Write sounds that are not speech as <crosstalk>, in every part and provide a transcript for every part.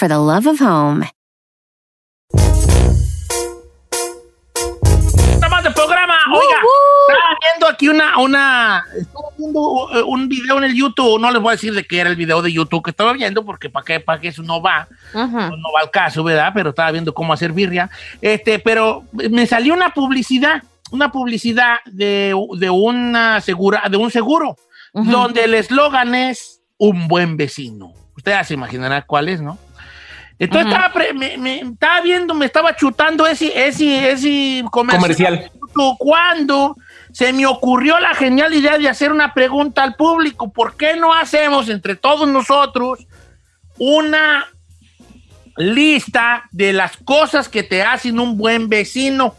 for the love of home. más del programa. Oiga, estaba viendo aquí una, una, estaba viendo eh, un video en el YouTube, no les voy a decir de qué era el video de YouTube que estaba viendo, porque para qué, para qué eso no va, no, no va al caso, ¿verdad? Pero estaba viendo cómo hacer birria. Este, pero me salió una publicidad, una publicidad de, de una segura, de un seguro, donde el eslogan es un buen vecino. Ustedes se imaginarán cuál es, ¿no? Entonces estaba, pre- me, me- estaba viendo, me estaba chutando ese, ese, ese Comercial. Cuando se me ocurrió la genial idea de hacer una pregunta al público, ¿por qué no hacemos entre todos nosotros una lista de las cosas que te hacen un buen vecino?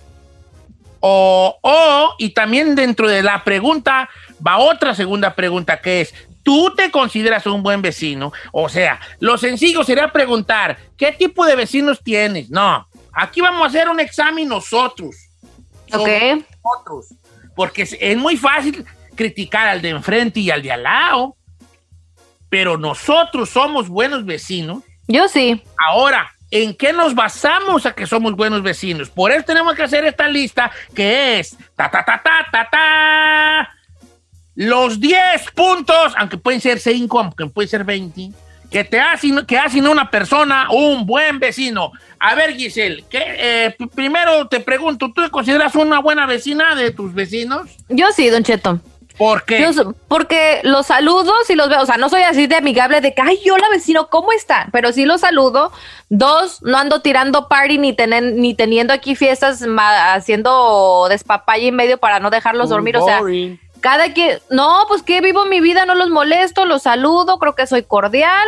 O, o, y también dentro de la pregunta va otra segunda pregunta que es, ¿tú te consideras un buen vecino? O sea, lo sencillo sería preguntar, ¿qué tipo de vecinos tienes? No, aquí vamos a hacer un examen nosotros. Ok. nosotros. Porque es, es muy fácil criticar al de enfrente y al de al lado, pero nosotros somos buenos vecinos. Yo sí. Ahora, ¿en qué nos basamos a que somos buenos vecinos? Por eso tenemos que hacer esta lista que es ta ta ta ta ta ta los 10 puntos, aunque pueden ser 5, aunque pueden ser 20, que te hacen, que hacen una persona un buen vecino. A ver, Giselle, ¿qué, eh, primero te pregunto, ¿tú te consideras una buena vecina de tus vecinos? Yo sí, Don Cheto. ¿Por qué? Yo porque los saludo si los veo. O sea, no soy así de amigable de que, ay, hola vecino, ¿cómo están? Pero sí los saludo. Dos, no ando tirando party ni, tenen- ni teniendo aquí fiestas ma- haciendo despapalle y medio para no dejarlos dormir. O sea, cada quien, no, pues que vivo mi vida, no los molesto, los saludo, creo que soy cordial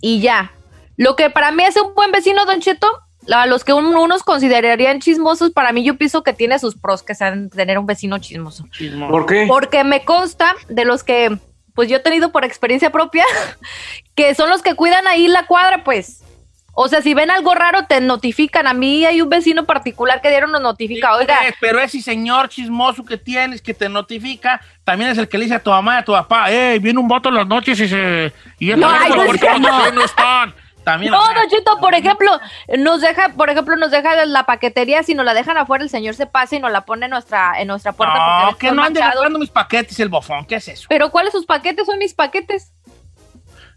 y ya. Lo que para mí es un buen vecino, Don Cheto, a los que un- unos considerarían chismosos, para mí yo pienso que tiene sus pros que sean tener un vecino chismoso. Chismoso. ¿Por qué? Porque me consta de los que, pues yo he tenido por experiencia propia, <laughs> que son los que cuidan ahí la cuadra, pues. O sea, si ven algo raro, te notifican. A mí hay un vecino particular que dieron nos notifica. Oiga, pero ese señor chismoso que tienes, que te notifica, también es el que le dice a tu mamá y a tu papá, eh, viene un voto en las noches y se... Y No, ay, no es cierto. vecinos están. También, No, o sea, Don Cheto, por ejemplo, nos deja, por ejemplo, nos deja la paquetería, si nos la dejan afuera, el señor se pasa y nos la pone en nuestra, en nuestra puerta. no, porque que no ande mis paquetes el bofón, ¿qué es eso? Pero ¿cuáles sus paquetes? Son mis paquetes.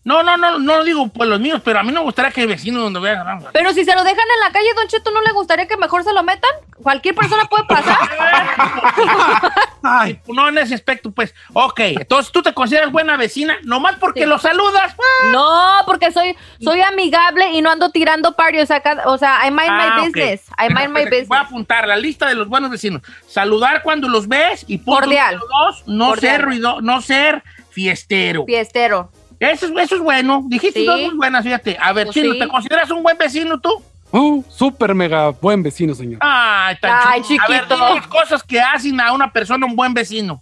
No, no, no, no digo pues los míos, pero a mí no me gustaría que el vecino donde voy a agarrar. Pero si se lo dejan en la calle, Don Cheto, ¿no le gustaría que mejor se lo metan? Cualquier persona puede pasar. <laughs> Ay, no en ese aspecto, pues. Ok, entonces tú te consideras buena vecina, nomás porque Sí. lo saludas. No, porque soy, soy amigable y no ando tirando party. O sea, o sea I mind Ah, my ok. business. I mind my <laughs> Voy a business. apuntar la lista de los buenos vecinos. Saludar cuando los ves y punto Cordial. número dos, no Cordial. ser ruido, no ser fiestero. Fiestero. Eso, es- eso es bueno. Dijiste Sí. dos muy buenas, fíjate. A ver, Pues Chino, sí. ¿te consideras un buen vecino tú? Uh, súper mega buen vecino, señor. Ay, tan Ay. A ver, chiquito. dime las cosas que hacen a una persona un buen vecino.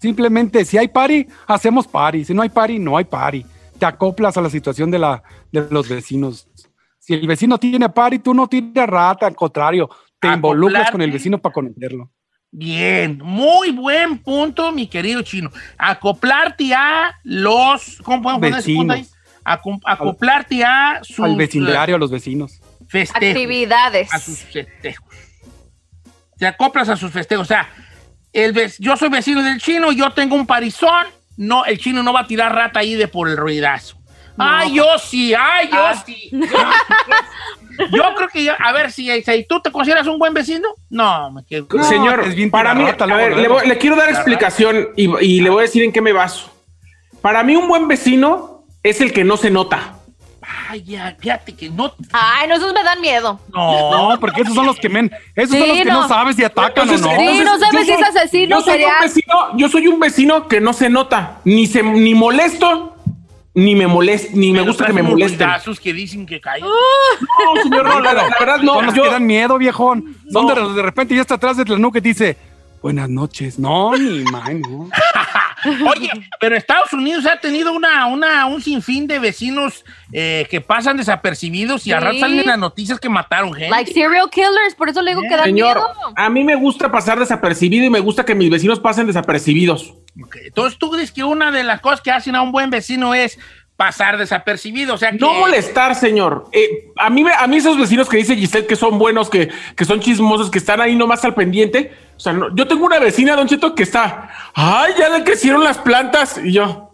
Simplemente, si hay party, hacemos party. Si no hay party, no hay party. Te acoplas a la situación de, la, de los vecinos. Si el vecino tiene party, tú no tienes rata, al contrario, te involucras con el vecino para conocerlo. Bien, muy buen punto, mi querido chino. Acoplarte a los. ¿Cómo podemos poner ese punto ahí? Acoplarte a sus al vecindario, a los vecinos. festejos. Actividades. A sus festejos. Te acoplas a sus festejos. O sea, el yo soy vecino del chino, yo tengo un parizón. No, el chino no va a tirar rata ahí de por el ruidazo. Ay, yo sí, ay, yo Ah. sí. <laughs> yo sí. Yo creo que, yo, a ver, si, si tú te consideras un buen vecino, no, me quedo. No, Señor, es bien para mí, a ver, le, voy- le quiero dar explicación y, y le voy a decir en qué me baso. Para mí, un buen vecino es el que no se nota. Ay, ya, fíjate que no. Ay, no, esos me dan miedo. No, porque esos son los que men, esos Sí, son los que no, no. sabes si atacan Entonces, o no. Sí, no sabes si es asesino yo soy, un vecino, yo soy un vecino que no se nota, ni se ni molesto, ni me molest, ni me gusta que me molesten. ruidazos que dicen que caen. No, señor, no, la, la verdad no. son los yo- que dan miedo, viejón. Son No. de los de repente ya está atrás de la nuca y dice, buenas noches. No, ni man, no. Oye, pero Estados Unidos ha tenido una, una, un sinfín de vecinos eh, que pasan desapercibidos y a Sí. rato salen en las noticias que mataron gente. Like serial killers, por eso le digo que dan Señor, miedo. a mí me gusta pasar desapercibido y me gusta que mis vecinos pasen desapercibidos. Ok, Entonces tú crees que una de las cosas que hacen a un buen vecino es pasar desapercibido, o sea que... No molestar, señor. Eh, a, mí, a mí esos vecinos que dice Giselle que son buenos, que, que son chismosos, que están ahí nomás al pendiente. O sea, no- yo tengo una vecina, Don Cheto, que está, ay, ya le crecieron las plantas. Y yo,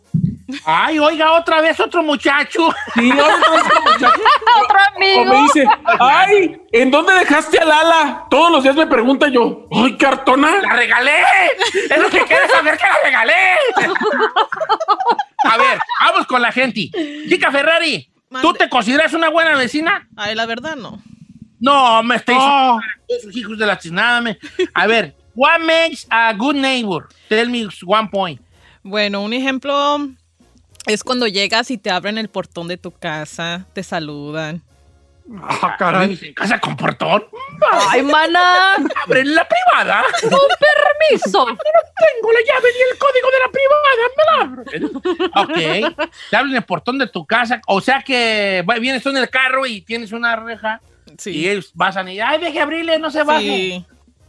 Ay, oiga, otra vez otro muchacho. sí, oye, otro muchacho. <laughs> Otro O amigo. me dice, ay, ¿en dónde dejaste a Lala? Todos los días me pregunta yo, ay, cartona. ¡La regalé! ¡Es lo que quieres saber que la regalé! A ver, vamos con la gente. Chica Ferrari, ¿tú te consideras una buena vecina? Ay, la verdad no. No, me estáis... Oh. Esos hijos de la chisnada. me- A ver, <laughs> what makes a good neighbor? Tell me one point. Bueno, un ejemplo es cuando llegas y te abren el portón de tu casa, te saludan. Ah, caray. ¿Vives en casa con portón? Ay, mana. Abren la privada. Con permiso. <laughs> Tengo la llave y el código de la privada. Me la abro. Ok. Te abren el portón de tu casa. O sea que vienes tú en el carro y tienes una reja. Y ellos pasan y, ay, deje abrirle, no se baje. Sí.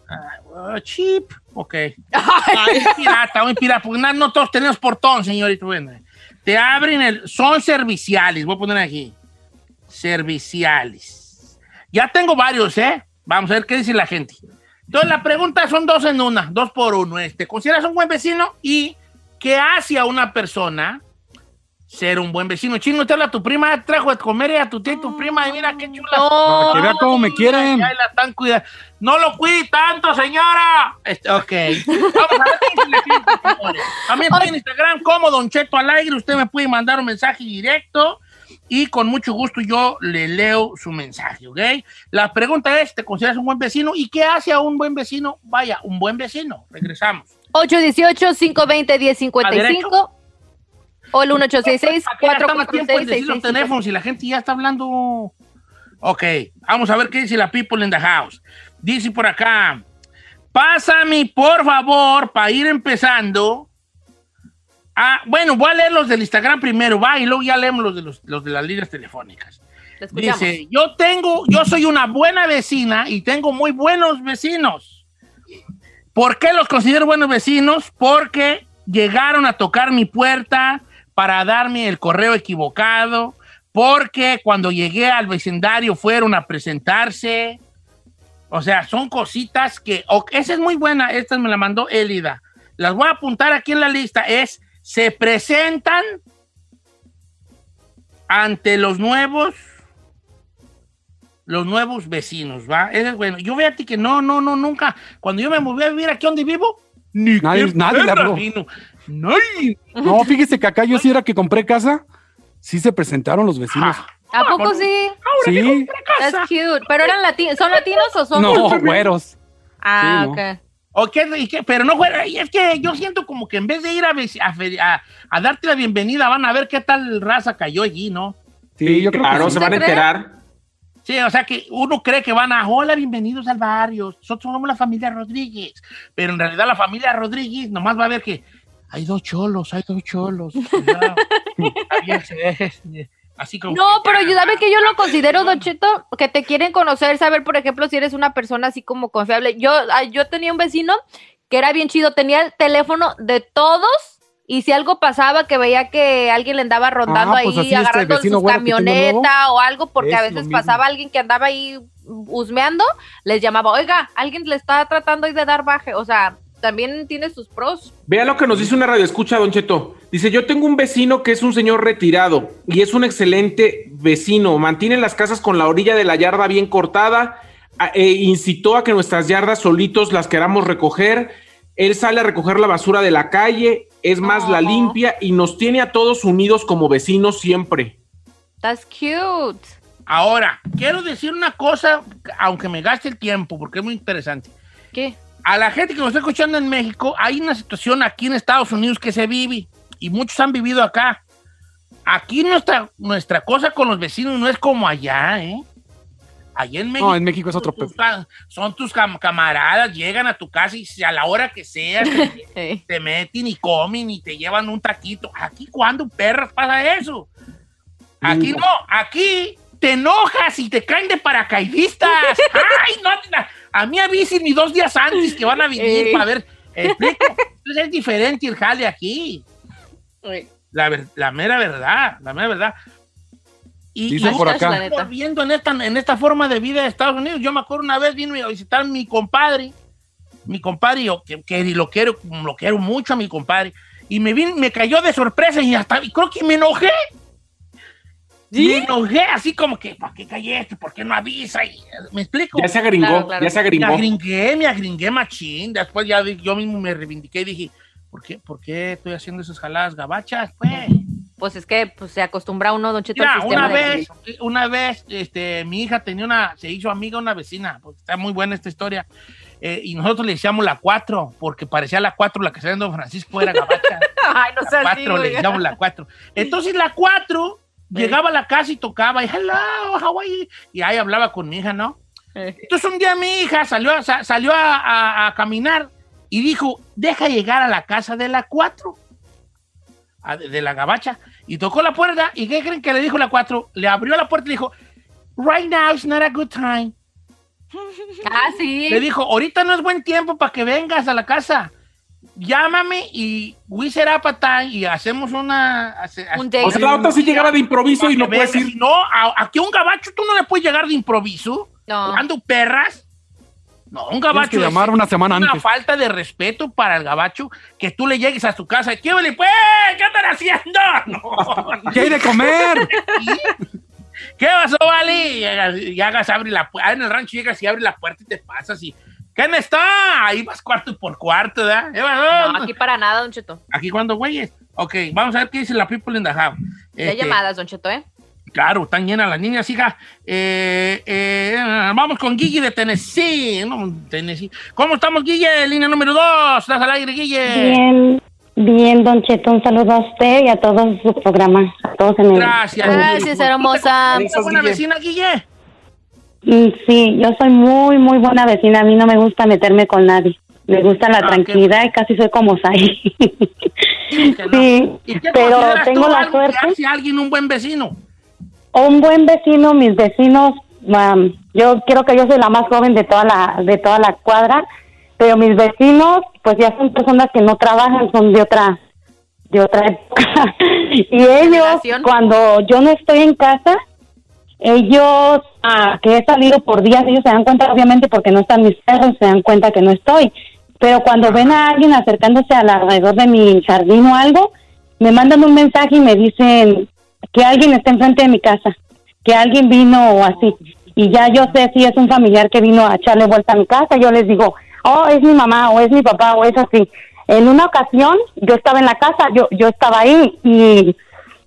Ah, cheap. Ok. <laughs> Muy pirata, muy pirata. Porque no, no todos tenemos portón, señorita. Te abren el. Son serviciales. Voy a poner aquí. Serviciales. Ya tengo varios, ¿eh? Vamos a ver qué dice la gente. Entonces, la pregunta son dos en una, dos por uno. Este, ¿Consideras un buen vecino? ¿Y qué hace a una persona ser un buen vecino? Chino, te habla tu prima, trajo de comer y a tu tía y tu prima, y mira qué chula. No. Para que vea cómo me quieren. Ay, la están cuidando. No lo cuide tanto, señora. Este, ok. Vamos a ver. También estoy en Instagram como Don Cheto al aire. Usted me puede mandar un mensaje directo y con mucho gusto yo le leo su mensaje, ¿ok? La pregunta es, ¿te consideras un buen vecino? ¿Y qué hace a un buen vecino? Vaya, un buen vecino. Regresamos. 818-520-1055 o el ¿Para qué gastamos tiempo en decir los 1866 teléfonos y la gente ya está hablando? Ok, vamos a ver qué dice la people in the house. Dice por acá, pásame por favor para ir empezando. Ah, bueno, voy a leer los del Instagram primero, va, y luego ya leemos los de, los, los de las líneas telefónicas. Dice, yo tengo, yo soy una buena vecina y tengo muy buenos vecinos. ¿Por qué los considero buenos vecinos? Porque llegaron a tocar mi puerta para darme el correo equivocado, porque cuando llegué al vecindario fueron a presentarse. O sea, son cositas que... esa es muy buena, esta me la mandó Elida. Las voy a apuntar aquí en la lista. Es, se presentan ante los nuevos los nuevos vecinos, ¿va? Es bueno. Yo ti que no, no, no, nunca. Cuando yo me moví a vivir aquí donde vivo, ni Nadie- nadie le perra habló. vino. Nadie. No, fíjese que acá yo sí era que compré casa, sí se presentaron los vecinos. ¿A poco sí? Sí, That's cute. ¿Pero eran latinos? ¿Son latinos o son...? no, güeros. Ah, Sí, no. ok. ¿O qué? ¿Y qué? Pero no Es que yo siento como que en vez de ir a, a, fe- a- a darte la bienvenida, van a ver qué tal raza cayó allí, ¿no? Sí, yo creo claro, que sí. se van a enterar. Sí, o sea que uno cree que van a, hola, bienvenidos al barrio, nosotros somos la familia Rodríguez, pero en realidad la familia Rodríguez nomás va a ver que hay dos cholos, hay dos cholos. <laughs> cuidado. Había- Así como No, que- pero ayúdame que yo lo considero, Don Cheto, que te quieren conocer, saber, por ejemplo, si eres una persona así como confiable. Yo, yo tenía un vecino que era bien chido, tenía el teléfono de todos y si algo pasaba, que veía que alguien le andaba rondando Ah, pues ahí, este agarrando su camioneta o algo, porque a Es veces pasaba alguien que andaba ahí husmeando, les llamaba, oiga, alguien le está tratando ahí de dar baje, o sea, también tiene sus pros. Vea lo que nos dice una radio escucha, Don Cheto. Dice, yo tengo un vecino que es un señor retirado y es un excelente vecino. Mantiene las casas con la orilla de la yarda bien cortada. e incitó a que nuestras yardas solitos las queramos recoger. Él sale a recoger la basura de la calle, es más, la limpia y nos tiene a todos unidos como vecinos siempre. That's cute. Ahora, quiero decir una cosa, aunque me gaste el tiempo, porque es muy interesante. ¿Qué? A la gente que nos está escuchando en México, hay una situación aquí en Estados Unidos que se vive y muchos han vivido acá. Aquí nuestra, nuestra cosa con los vecinos no es como allá, ¿eh? Allá en México. No, en México es otro tus son tus cam- camaradas, llegan a tu casa y a la hora que sea te, <laughs> te meten y comen y te llevan un taquito. Aquí, ¿cuándo perras pasa eso? Aquí no, aquí te enojas y te caen de paracaidistas. <laughs> ¡Ay, no! A mí avisen ni dos días antes que van a venir Eh. para ver. ¿Explico? <laughs> Entonces es diferente el jale aquí. eh. La, ver- la mera verdad, la mera verdad. Y, Dice y por acá. viendo en esta, en esta forma de vida de Estados Unidos. Yo me acuerdo una vez vino a visitar a mi compadre, mi compadre, yo que, que lo quiero, lo quiero mucho a mi compadre, y me vin- me cayó de sorpresa y hasta y creo que me enojé. Me enojé así como que, ¿por qué callaste? ¿Por qué no avisa? Y, ¿Me explico? Ya se agringó, Claro, claro. ya se Me agringó. agringué, me agringué machín. Después ya yo mismo me reivindiqué y dije, ¿por qué, ¿por qué estoy haciendo esas jaladas gabachas? Pues, Pues es que pues, se acostumbra uno, Don Cheto, al mira, sistema una de- vez, una vez, este, mi hija tenía una, se hizo amiga una vecina, porque está muy buena esta historia. eh, y nosotros le decíamos la 4, porque parecía la 4 la que salió en Don Francisco, era gabacha. <laughs> Ay, no La seas así, 4, le decíamos la 4. Entonces la 4 llegaba a la casa y tocaba, y hello, how are you?" Y ahí hablaba con mi hija, ¿no? Entonces un día mi hija salió, sa- salió a, a- a caminar y dijo, deja llegar a la casa de la 4, a- de, de la gabacha, y tocó la puerta, ¿y qué creen que le dijo la 4? Le abrió la puerta y le dijo, right now is not a good time. Ah, sí. Le dijo, ahorita no es buen tiempo para que vengas a la casa. Llámame y we set up a time y hacemos una... hace- Un. O sea, la otra sí llegaba de improviso y no puedes ir. si No, a- aquí un gabacho tú no le puedes llegar de improviso. No. Jugando perras. No, un Tienes gabacho. que es llamar una semana una antes. falta de respeto para el gabacho que tú le llegues a su casa. y, ¿Qué vale, pues? ¿Qué andan haciendo? <laughs> No. <laughs> ¿Qué hay de comer? <laughs> ¿Qué pasó, vale? Y hagas, y hagas, abre la puerta. En el rancho llegas y abres la puerta y te pasas y. ¿Quién está? Ahí vas cuarto por cuarto, ¿verdad? No, aquí para nada, Don Cheto. Aquí cuando güeyes. Ok, vamos a ver qué dice la people in the house. Ya Este, llamadas, Don Cheto, ¿eh? Claro, están llenas las niñas, hija. Eh, eh, vamos con Guille de Tennessee. No, Tennessee. ¿Cómo estamos, Guille? Línea número dos. ¿Estás al aire, Guille? Bien, bien, Don Cheto, un saludo a usted y a todo su programa, a todos en el... Gracias. Gracias, hermosa. ¿Eres buena Guille. vecina, Guille? Mm, Sí, yo soy muy, muy buena vecina, a mí no me gusta meterme con nadie. Me gusta la Ah, tranquilidad y casi soy como Sai. que no. <laughs> sí, ¿Y qué pero tengo la que suerte. hace alguien un buen vecino? Un buen vecino, mis vecinos, um, yo creo que yo soy la más joven de toda la de toda la cuadra, pero mis vecinos, pues ya son personas que no trabajan, son de otra de otra <laughs> época. y ellos, cuando yo no estoy en casa, ellos ah, que he salido por días, ellos se dan cuenta, obviamente, porque no están mis perros, se dan cuenta que no estoy. Pero cuando ven a alguien acercándose al alrededor de mi jardín o algo, me mandan un mensaje y me dicen que alguien está enfrente de mi casa, que alguien vino o así. Y ya yo sé si es un familiar que vino a echarle vuelta a mi casa, yo les digo, oh, es mi mamá o es mi papá o es así. En una ocasión yo estaba en la casa, yo yo estaba ahí y,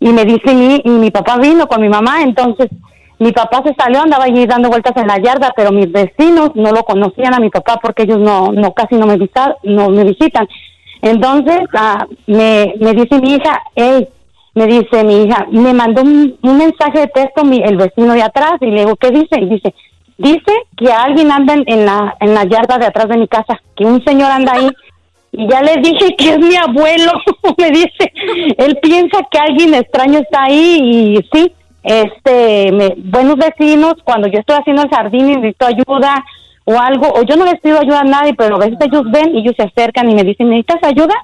y me dice mi, y mi papá vino con mi mamá, entonces mi papá se salió, andaba allí dando vueltas en la yarda, pero mis vecinos no lo conocían a mi papá porque ellos no, no casi no me visitan, no me visitan. Entonces ah, me, me dice mi hija, hey, me dice mi hija, me mandó un, mensaje de texto mi, el vecino de atrás y le digo, ¿qué dice? Y dice, dice que alguien anda en, en la, en la yarda de atrás de mi casa, que un señor anda ahí. Y ya le dije <laughs> que es mi abuelo, <laughs> me dice, él piensa que alguien extraño está ahí y sí, este, me- buenos vecinos, cuando yo estoy haciendo el jardín y necesito ayuda o algo, o yo no les pido ayuda a nadie, pero a veces ellos ven y ellos se acercan y me dicen, ¿necesitas ayuda?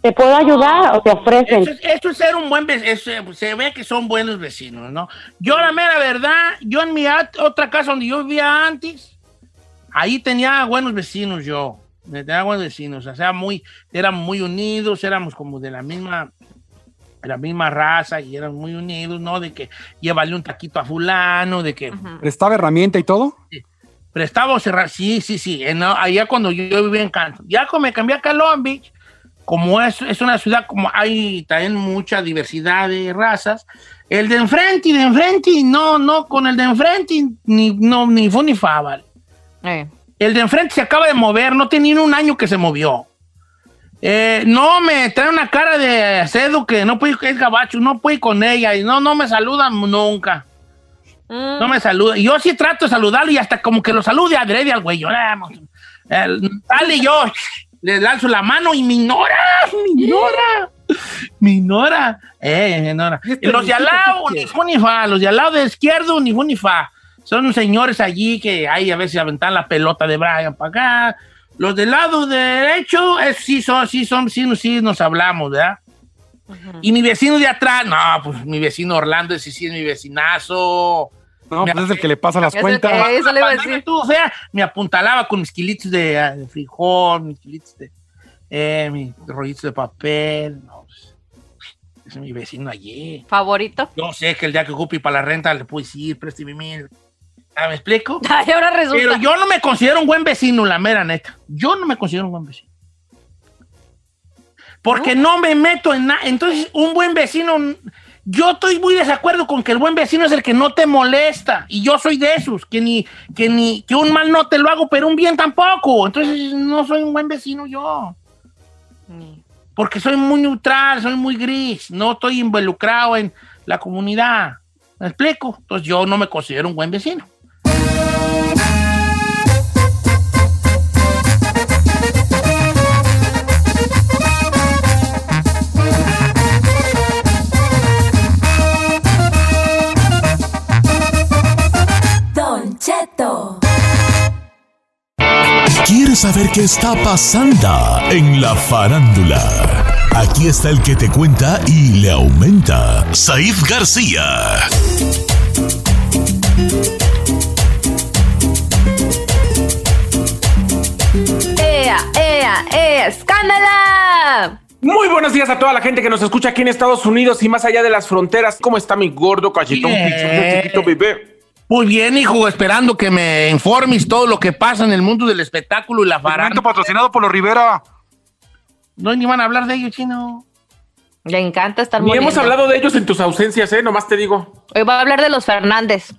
¿Te puedo ayudar? O te ofrecen. Eso es, ser un buen vecino. Se ve que son buenos vecinos, ¿no? Yo, la mera verdad, yo en mi otra casa donde yo vivía antes, ahí tenía buenos vecinos yo. Tenía buenos vecinos, o sea, muy, éramos muy unidos, éramos como de la misma, la misma raza y éramos muy unidos, ¿no? De que llévale un taquito a fulano, de que ¿Prestaba herramienta y todo? prestaba cerrar, sí, sí, sí, en- allá cuando yo, yo vivía en Canton. Ya cuando me cambié a Long Beach, como es, es una ciudad como hay también mucha diversidad de razas, el de enfrente y de enfrente, no, no, con el de enfrente ni, no, ni fu ni fa, vale. Eh. El de enfrente se acaba de mover, no tenía ni un año que se movió. Eh, no, me trae una cara de cedo que no puede, que es gabacho, no puede con ella y no, no me saludan nunca. Mm. No me saluda. Yo sí trato de saludarlo y hasta como que lo salude adrede al güey. Yo, "Ah, Dale, yo le lanzo la mano y me ignora, me ignora, me ignora. Eh, me ignora. ¿Y este Y los de al lado, ni quiere? fu ni fa. Los de al lado de izquierdo, ni fu ni fa. Son señores allí que ahí a veces aventan la pelota de Brian para acá. Los del lado derecho, sí son, sí son, sí, sí nos hablamos, ¿verdad? Y mi vecino de atrás, no, pues mi vecino Orlando, ese sí es mi vecinazo. No, pues es el que le pasa las Es el cuentas. que- Eso le iba a decir. estuvo fea, me apuntalaba con mis kilitos de, ah, de frijol, mis kilitos de, eh, mis rollitos de papel. No, pues, ese es mi vecino allí. ¿Favorito? Yo sé que el día que ocupe para la renta le puedo decir, présteme mil. Ah, ¿Me explico? <laughs> Ay, ahora resulta. Pero yo no me considero un buen vecino, la mera neta. Yo no me considero un buen vecino. Porque no, me meto en nada. Entonces, un buen vecino, yo estoy muy desacuerdo con que el buen vecino es el que no te molesta. Y yo soy de esos, que ni, que ni, que un mal no te lo hago, pero un bien tampoco. Entonces, no soy un buen vecino yo. Porque soy muy neutral, soy muy gris. No estoy involucrado en la comunidad. ¿Me explico? Entonces, yo no me considero un buen vecino. ¿Quieres saber qué está pasando en la farándula? Aquí está el que te cuenta y le aumenta, Saif García. ¡Ea, ea, ea! ¡Escándala! Muy buenos días a toda la gente que nos escucha aquí en Estados Unidos y más allá de las fronteras. ¿Cómo está mi gordo cachetón pizza, chiquito bebé? Muy bien, hijo, esperando que me informes todo lo que pasa en el mundo del espectáculo y la Segmento farándula. patrocinado por los Rivera. No ni van a hablar de ello, chino. Le encanta estar Ni hemos hablado de ellos en tus ausencias, ¿eh? Nomás te digo. Hoy va a hablar de los Fernández.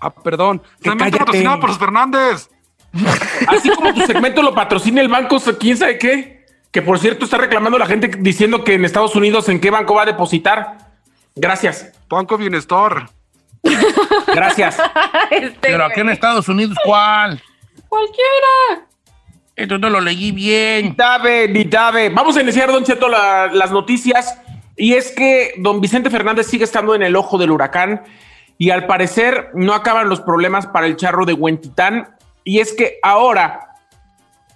Ah, perdón. Segmento cállate. patrocinado por los Fernández. <laughs> Así como tu segmento lo patrocina el banco, quién sabe qué. Que por cierto está reclamando la gente diciendo que en Estados Unidos en qué banco va a depositar. Gracias, Banco Bienestar. <laughs> gracias. Este, Pero aquí en Estados Unidos, ¿cuál? Cualquiera. Esto no lo leí bien. Ni Dave. Vamos a iniciar, Don Cheto, la- las noticias. Y es que don Vicente Fernández sigue estando en el ojo del huracán y al parecer no acaban los problemas para el charro de Huentitán. Y es que ahora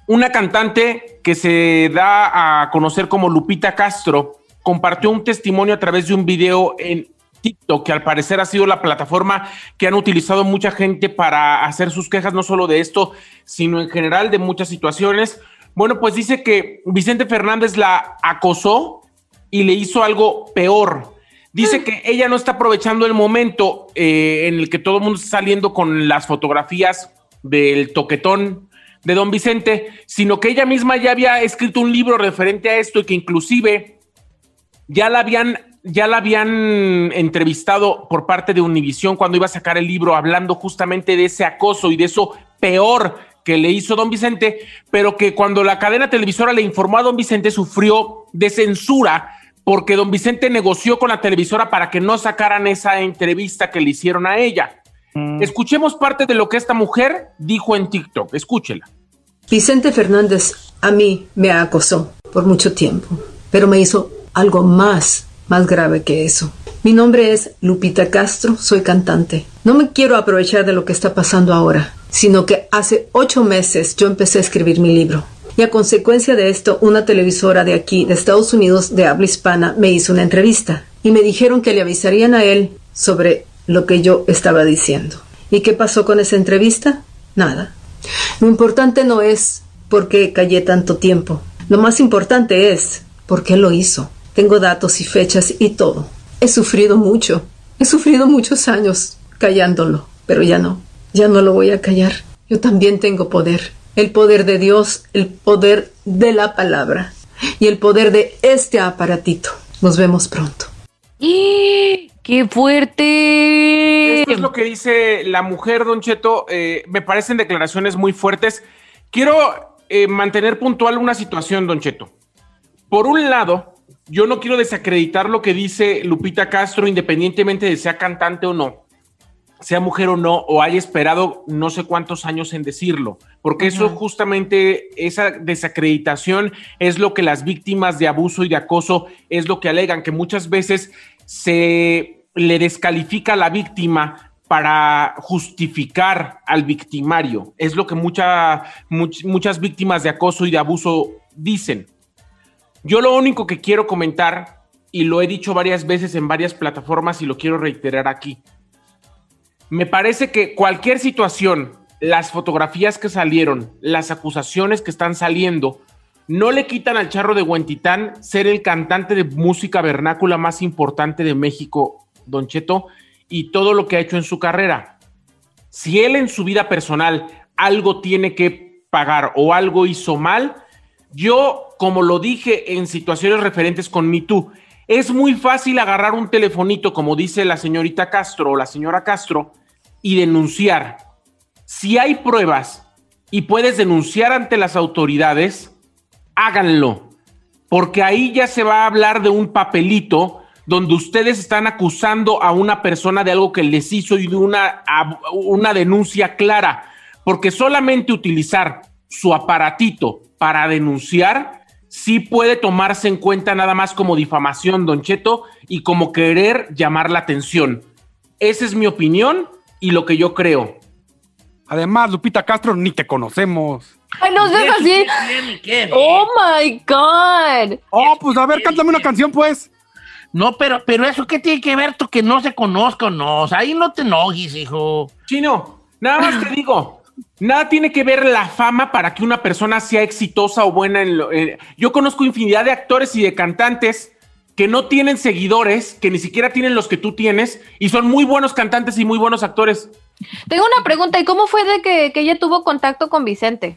una cantante que se da a conocer como Lupita Castro compartió un testimonio a través de un video en TikTok, que al parecer ha sido la plataforma que han utilizado mucha gente para hacer sus quejas, no solo de esto, sino en general de muchas situaciones. Bueno, pues dice que Vicente Fernández la acosó y le hizo algo peor. Dice que ella no está aprovechando el momento eh, en el que todo el mundo está saliendo con las fotografías del toquetón de don Vicente, sino que ella misma ya había escrito un libro referente a esto y que inclusive ya la habían ya la habían entrevistado por parte de Univisión cuando iba a sacar el libro hablando justamente de ese acoso y de eso peor que le hizo don Vicente, pero que cuando la cadena televisora le informó a don Vicente sufrió de censura porque don Vicente negoció con la televisora para que no sacaran esa entrevista que le hicieron a ella. Escuchemos parte de lo que esta mujer dijo en TikTok. Escúchela. Vicente Fernández a mí me acosó por mucho tiempo, pero me hizo algo más, más grave que eso. Mi nombre es Lupita Castro, soy cantante. No me quiero aprovechar de lo que está pasando ahora, sino que hace ocho meses yo empecé a escribir mi libro. Y a consecuencia de esto, una televisora de aquí, de Estados Unidos, de habla hispana, me hizo una entrevista. Y me dijeron que le avisarían a él sobre lo que yo estaba diciendo. ¿Y qué pasó con esa entrevista? Nada. Lo importante no es por qué callé tanto tiempo. Lo más importante es por qué lo hizo. Tengo datos y fechas y todo. He sufrido mucho. He sufrido muchos años callándolo, pero ya no. Ya no lo voy a callar. Yo también tengo poder. El poder de Dios, el poder de la palabra y el poder de este aparatito. Nos vemos pronto. ¡Qué fuerte! Esto es lo que dice la mujer, Don Cheto. Eh, me parecen declaraciones muy fuertes. Quiero eh, mantener puntual una situación, Don Cheto. Por un lado, yo no quiero desacreditar lo que dice Lupita Castro, independientemente de sea cantante o no, sea mujer o no, o haya esperado no sé cuántos años en decirlo, porque eso justamente, esa desacreditación es lo que las víctimas de abuso y de acoso es lo que alegan, que muchas veces se le descalifica a la víctima para justificar al victimario. Es lo que mucha, much- muchas víctimas de acoso y de abuso dicen. Yo lo único que quiero comentar, y lo he dicho varias veces en varias plataformas y lo quiero reiterar aquí, me parece que cualquier situación, las fotografías que salieron, las acusaciones que están saliendo, no le quitan al charro de Huentitán ser el cantante de música vernácula más importante de México, Don Cheto, y todo lo que ha hecho en su carrera. Si él en su vida personal algo tiene que pagar o algo hizo mal, yo, como lo dije en situaciones referentes con Me Too, es muy fácil agarrar un telefonito, como dice la señorita Castro o la señora Castro, y denunciar. Si hay pruebas y puedes denunciar ante las autoridades, háganlo, porque ahí ya se va a hablar de un papelito donde ustedes están acusando a una persona de algo que les hizo y de una, una denuncia clara, porque solamente utilizar su aparatito para denunciar sí puede tomarse en cuenta nada más como difamación, Don Cheto, y como querer llamar la atención. Esa es mi opinión y lo que yo creo. Además, Lupita Castro, ni te conocemos. Ay, no seas así. Oh my God. Oh, pues a ver, cántame una canción, pues. No, pero, pero eso qué tiene que ver tú que no se conozca o no. O sea, ahí no te enojes, hijo. Chino, nada más te digo, nada tiene que ver la fama para que una persona sea exitosa o buena en lo. eh, yo conozco infinidad de actores y de cantantes que no tienen seguidores, que ni siquiera tienen los que tú tienes, y son muy buenos cantantes y muy buenos actores. Tengo una pregunta, ¿y cómo fue de que, que ella tuvo contacto con Vicente?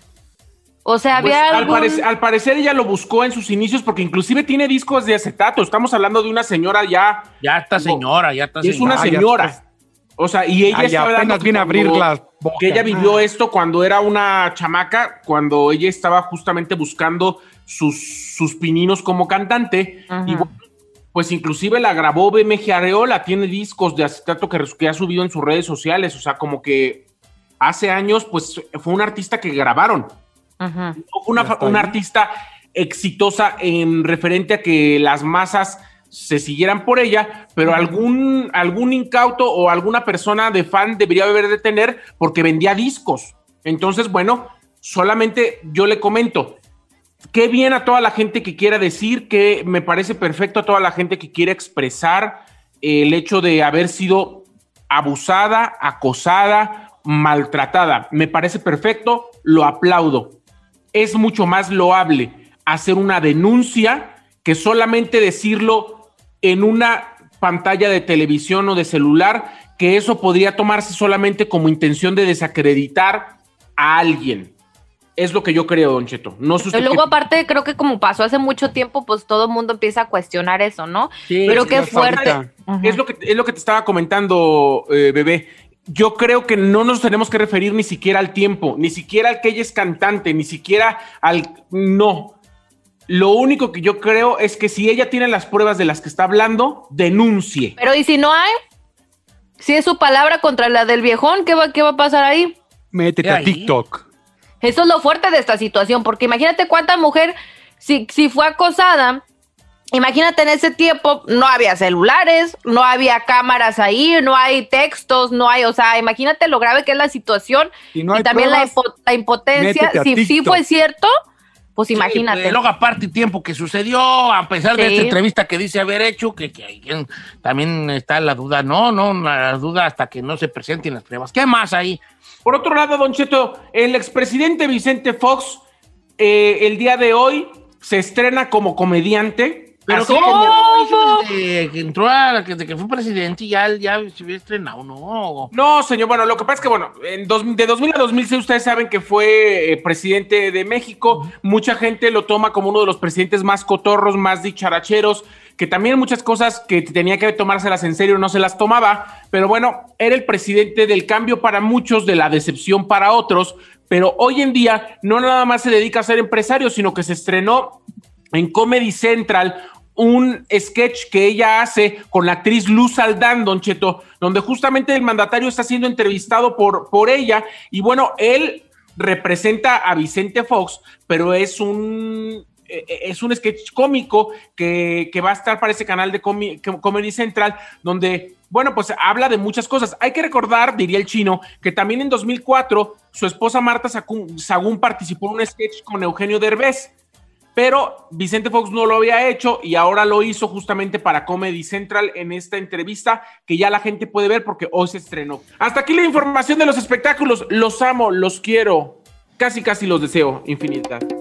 O sea, Pues, había al, parec- al parecer ella lo buscó en sus inicios porque inclusive tiene discos de acetato. Estamos hablando de una señora ya. Ya está señora, ya está Es una Ah, ya señora. está. O sea, y ella estaba apenas dando viene a abrir cuando- la boca. Que ella vivió Ah. esto cuando era una chamaca, cuando ella estaba justamente buscando sus, sus pininos como cantante. Y bueno, pues inclusive la grabó BMG Areola, tiene discos de acetato que, que ha subido en sus redes sociales. O sea, como que hace años, pues fue un artista que grabaron. Ajá. No fue una, una artista exitosa en referente a que las masas se siguieran por ella, pero algún, algún incauto o alguna persona de fan debería haber de tener porque vendía discos. Entonces, bueno, solamente yo le comento, qué bien a toda la gente que quiera decir, que me parece perfecto a toda la gente que quiere expresar el hecho de haber sido abusada, acosada, maltratada. Me parece perfecto, lo aplaudo. Es mucho más loable hacer una denuncia que solamente decirlo en una pantalla de televisión o de celular, que eso podría tomarse solamente como intención de desacreditar a alguien. Es lo que yo creo, Don Cheto. No luego aparte creo que como pasó hace mucho tiempo, pues todo el mundo empieza a cuestionar eso, ¿no? Sí, Pero sí, qué fuerte. Es lo que, es lo que te estaba comentando, eh, bebé. Yo creo que no nos tenemos que referir ni siquiera al tiempo, ni siquiera al que ella es cantante, ni siquiera al... No. Lo único que yo creo es que si ella tiene las pruebas de las que está hablando, denuncie. Pero ¿y si no hay? Si es su palabra contra la del viejón, ¿qué va, qué va a pasar ahí? Métete ¿Qué a? TikTok. Eso es lo fuerte de esta situación, porque imagínate cuánta mujer, si, si fue acosada, imagínate en ese tiempo, no había celulares, no había cámaras ahí, no hay textos, no hay, o sea, imagínate lo grave que es la situación Y no y también la, pruebas, impo- la impotencia, si sí TikTok. fue cierto, pues Sí, imagínate. pues, luego aparte el tiempo que sucedió, a pesar de Sí. esta entrevista que dice haber hecho, que, que también está la duda, no, no, la duda hasta que no se presenten las pruebas. ¿Qué más ahí? Por otro lado, Don Cheto, el expresidente Vicente Fox eh, el día de hoy se estrena como comediante. Pero así ¿cómo? Hizo desde que entró a, desde que fue presidente y ya, ya se había estrenado, ¿no? No, señor, bueno, lo que pasa es que, bueno, en dos- de 2000 a 2006 ustedes saben que fue eh, presidente de México. Mucha gente lo toma como uno de los presidentes más cotorros, más dicharacheros, que también muchas cosas que tenía que tomárselas en serio no se las tomaba. Pero bueno, era el presidente del cambio para muchos, de la decepción para otros. Pero hoy en día no nada más se dedica a ser empresario, sino que se estrenó en Comedy Central un sketch que ella hace con la actriz Luz Aldán, Don Cheto, donde justamente el mandatario está siendo entrevistado por, por ella y bueno, él representa a Vicente Fox, pero es un eh, es un sketch cómico que, que va a estar para ese canal de Comedy Central, donde, bueno, pues habla de muchas cosas. Hay que recordar, diría el chino, que también en 2004 su esposa Marta Sagún participó en un sketch con Eugenio Derbez pero Vicente Fox no lo había hecho y ahora lo hizo justamente para Comedy Central en esta entrevista que ya la gente puede ver porque hoy se estrenó. Hasta aquí la información de los espectáculos. Los amo, los quiero. Casi, casi los deseo. Infinidad.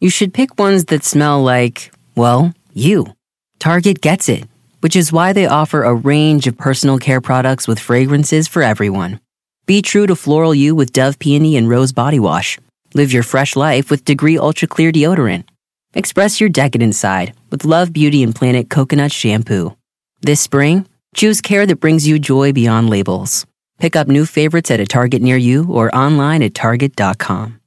you should pick ones that smell like, well, you. Target gets it, which is why they offer a range of personal care products with fragrances for everyone. Be true to floral you with Dove Peony and Rose Body Wash. Live your fresh life with Degree Ultra Clear Deodorant. Express your decadent side with Love Beauty and Planet Coconut Shampoo. This spring, choose care that brings you joy beyond labels. Pick up new favorites at a Target near you or online at Target.com.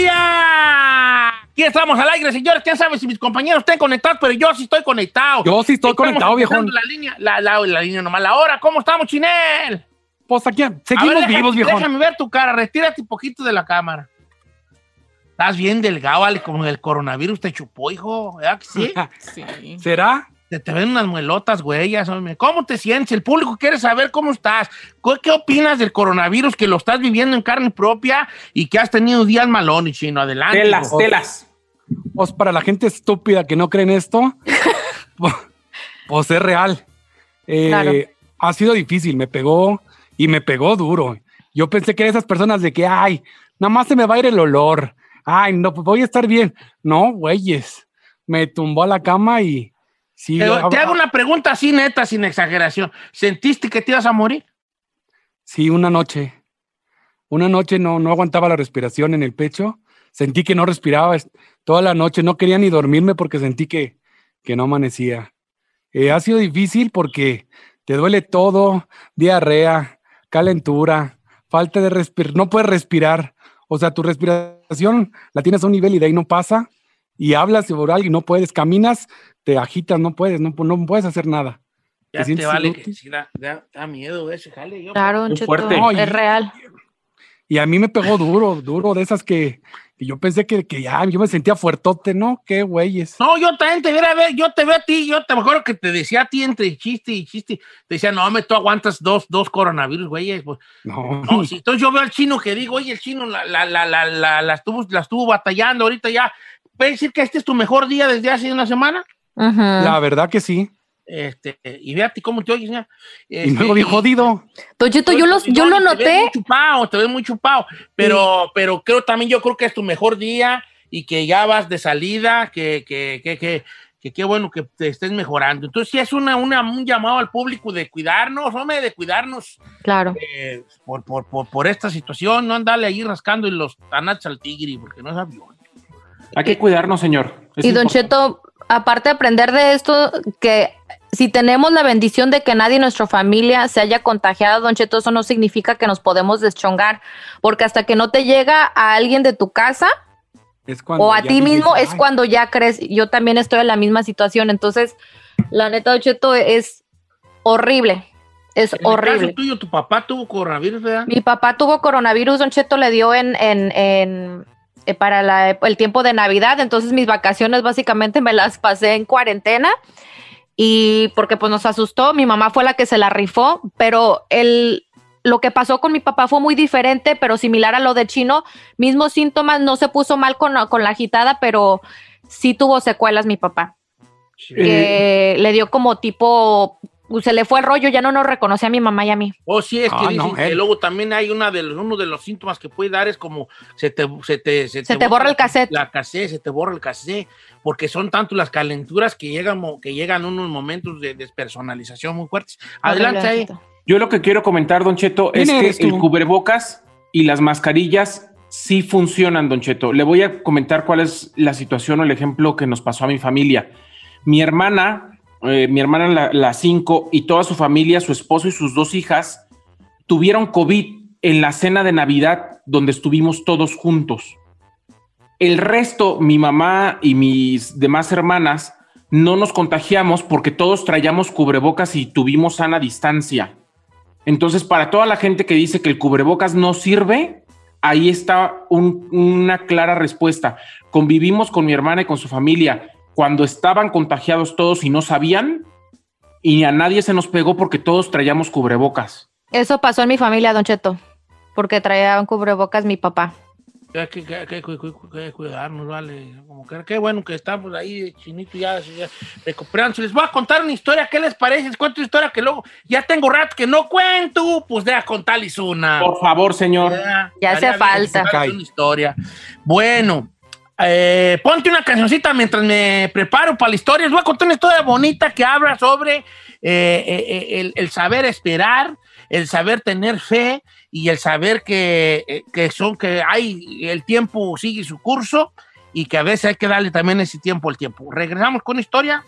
familia! Aquí estamos al aire, señores. ¿Quién sabe si mis compañeros estén conectados? Pero yo sí estoy conectado. Yo sí estoy Estamos conectado, empezando La línea, la, la, la línea nomás, la hora. ¿Cómo estamos, Chinel? Pues aquí seguimos ver, vivos, viejón. Déjame ver tu cara, retírate un poquito de la cámara. Estás bien delgado, vale, como el coronavirus te chupó, hijo. ¿Verdad que sí? <laughs> Sí. ¿Será? Te, te ven unas muelotas, hombre. ¿Cómo te sientes? El público quiere saber cómo estás. ¿Qué, qué opinas del coronavirus que lo estás viviendo en carne propia y que has tenido días malones, chino? Adelante. Telas, telas. Pues para la gente estúpida que no cree en esto, <laughs> pues, pues es real. Eh, Claro. Ha sido difícil, me pegó y me pegó duro. Yo pensé que era esas personas de que, ay, nada más se me va a ir el olor. Ay, no, pues voy a estar bien. No, güeyes. Me tumbó a la cama y Sí, Te, te hago una pregunta así neta, sin exageración. ¿Sentiste que te ibas a morir? Sí, una noche. Una noche no, no aguantaba la respiración en el pecho. Sentí que no respiraba es- toda la noche. No quería ni dormirme porque sentí que, que no amanecía. Eh, ha sido difícil porque te duele todo, diarrea, calentura, falta de respirar, no puedes respirar. O sea, tu respiración la tienes a un nivel y de ahí no pasa. Y hablas por alguien, no puedes, caminas, te agitas, no puedes, no, no puedes hacer nada. Ya te, sientes vale. inútil. Sí, da, da- da miedo ese jale. Yo, Claro, Cheto, fuerte. No, y- es real. Y a mí me pegó duro, duro, de esas que, que yo pensé que, que ya, yo me sentía fuertote, ¿no? Qué güeyes. No, yo también te a ver, yo te veo a ti, yo te mejor que te decía a ti entre chiste y chiste, te decía, no, me tú aguantas dos, dos coronavirus, güey. Pues, No. no, si entonces yo veo al chino que digo, oye, el chino la, la, la, la, la, la estuvo, la estuvo batallando ahorita ya. ¿Puedes decir que este es tu mejor día desde hace una semana? La verdad que sí. Este, y fíjate cómo te oyes, ya. Y luego bien jodido. Yo, los, yo No, lo Te ves noté. muy chupado, te ves muy chupado. Pero, pero creo también, yo creo que es tu mejor día y que ya vas de salida, que, que, que, que, que qué bueno que te estés mejorando. Entonces, sí es una, una, un llamado al público de cuidarnos, hombre, de cuidarnos Claro. eh, por, por, por, por esta situación, no andarle ahí rascando en los tanates al tigre, porque no es avión. Hay que cuidarnos, señor. Es Y Don. Cheto, aparte de aprender de esto, que si tenemos la bendición de que nadie en nuestra familia se haya contagiado, Don Cheto, eso no significa que nos podemos deschongar, porque hasta que no te llega a alguien de tu casa o a ti dices, mismo, es cuando ya crees. Yo también estoy en la misma situación, entonces, la neta, Don Cheto, es horrible. Es En el horrible. caso tuyo, tu papá tuvo coronavirus, ¿verdad? Mi papá tuvo coronavirus, Don Cheto le dio en, en, en- eh, para la- el tiempo de Navidad, entonces mis vacaciones básicamente me las pasé en cuarentena y porque pues nos asustó, mi mamá fue la que se la rifó, pero el, lo que pasó con mi papá fue muy diferente, pero similar a lo de Chino, mismos síntomas, no se puso mal con, con la agitada, pero sí tuvo secuelas mi papá, que le dio como tipo, se le fue el rollo, ya no nos reconocía a mi mamá y a mí. Oh, sí, es que Ah, dicen no, que luego también hay una de los, uno de los síntomas que puede dar es como se te, se te, Se te borra el cassette. La cassette, se te borra el cassette, porque son tanto las calenturas que llegan, que llegan unos momentos de despersonalización muy fuertes. Adelante ahí. Yo lo que quiero comentar, Don Cheto, es ¿Quién que tú? el cubrebocas y las mascarillas sí funcionan, Don Cheto. Le voy a comentar cuál es la situación o el ejemplo que nos pasó a mi familia. Mi hermana, eh, mi hermana la, la cinco y toda su familia, su esposo y sus dos hijas, tuvieron COVID en la cena de Navidad donde estuvimos todos juntos. El resto, mi mamá y mis demás hermanas, no nos contagiamos porque todos traíamos cubrebocas y tuvimos sana distancia. Entonces, para toda la gente que dice que el cubrebocas no sirve, ahí está un- una clara respuesta. Convivimos con mi hermana y con su familia cuando estaban contagiados todos y no sabían, y a nadie se nos pegó porque todos traíamos cubrebocas. Eso pasó en mi familia, Don Cheto, porque traía un cubrebocas mi papá. Hay que, que- que- que- que cuidarnos, vale. Como que qué bueno que estamos ahí, chinito, ya, ya recuperándose. Les voy a contar una historia, ¿qué les parece? Les cuento una historia que luego ya tengo rato que no cuento, pues deja contarles una. Por favor, señor. Ya hace falta. contarles una historia. Bueno, eh, ponte una cancioncita mientras me preparo para la historia. Les voy a contar una historia bonita que habla sobre eh, eh, eh, el, el saber esperar, el saber tener fe y el saber que, eh, que son que hay el tiempo sigue su curso y que a veces hay que darle también ese tiempo al tiempo. Regresamos con una historia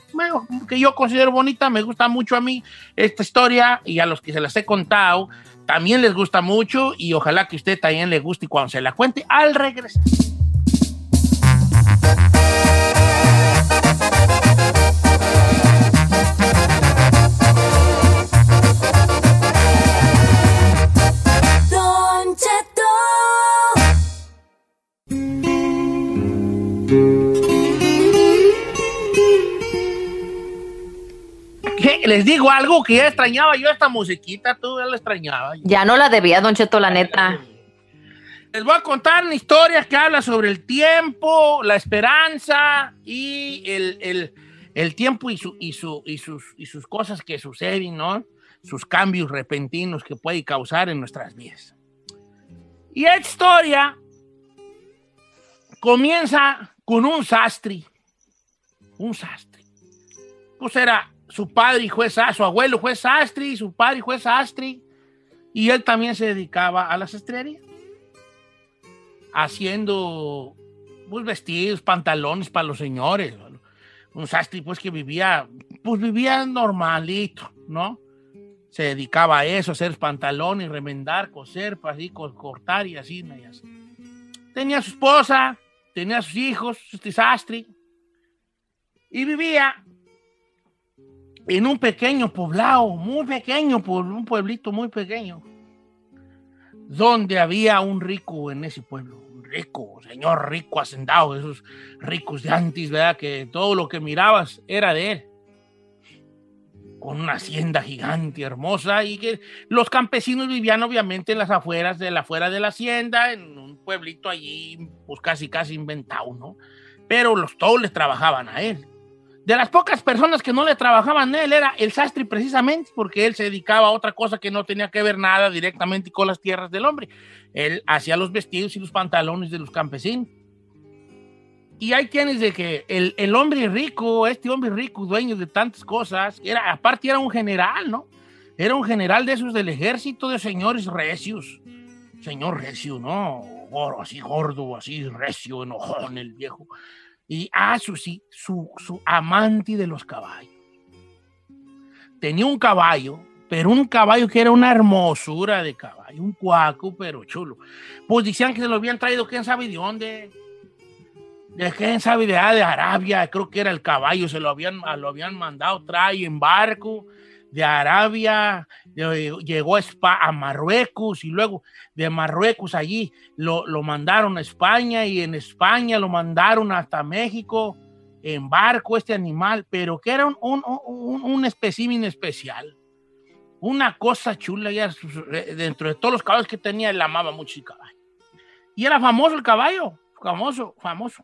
que yo considero bonita, me gusta mucho a mí esta historia y a los que se las he contado también les gusta mucho y ojalá que a usted también le guste cuando se la cuente al regresar. Don Cheto. ¿Qué? Les digo algo que ya extrañaba yo esta musiquita, tú ya la extrañaba. Ya no la debía, Don Cheto, la neta. Les voy a contar una historia que habla sobre el tiempo, la esperanza y el, el- el tiempo y, su, y, su, y, sus, y sus cosas que suceden, ¿no? Sus cambios repentinos que puede causar en nuestras vidas. Y esta historia comienza con un sastre. Un sastre. pues era su padre y juez, su abuelo fue sastre, su padre fue sastre, y él también se dedicaba a la sastrería, haciendo pues, vestidos, pantalones para los señores. Un sastre pues que vivía, pues vivía normalito, ¿no? Se dedicaba a eso, hacer pantalones, remendar, coser, pues, así, cortar y así, y. Tenía su esposa, tenía sus hijos, su sastre, y vivía en un pequeño poblado, muy pequeño, un pueblito muy pequeño, donde había un rico en ese pueblo, rico, señor rico hacendado, esos ricos de antes, ¿verdad? Que todo lo que mirabas era de él, con una hacienda gigante, hermosa, y que los campesinos vivían obviamente en las afueras de la afuera de la hacienda, en un pueblito allí, pues casi casi inventado, ¿no? Pero los todos les trabajaban a él de las pocas personas que no le trabajaban él era el sastre precisamente porque él se dedicaba a otra cosa que no tenía que ver nada directamente con las tierras del hombre. Él hacía los vestidos y los pantalones de los campesinos. Y hay quienes de que el, el hombre rico, este hombre rico, dueño de tantas cosas, era, aparte era un general, ¿no? Era un general de esos del ejército de señores recios. Señor recio, ¿no? Así gordo, así recio, enojón el viejo y ah, su, su, su amante de los caballos. Tenía un caballo, pero un caballo que era una hermosura de caballo, un cuaco, pero chulo. Pues decían que se lo habían traído, quién sabe de dónde. De quién sabe de, ah, de Arabia, creo que era el caballo, se lo habían, lo habían mandado, trae en barco de Arabia, llegó a, Marruecos y luego de Marruecos allí lo, mandaron a España y en España lo mandaron hasta México en barco este animal, pero que era un, un, un, espécimen especial. Una cosa chula, ya, eh, dentro de todos los caballos que tenía, él amaba mucho el caballo. Y era famoso el caballo, famoso, famoso.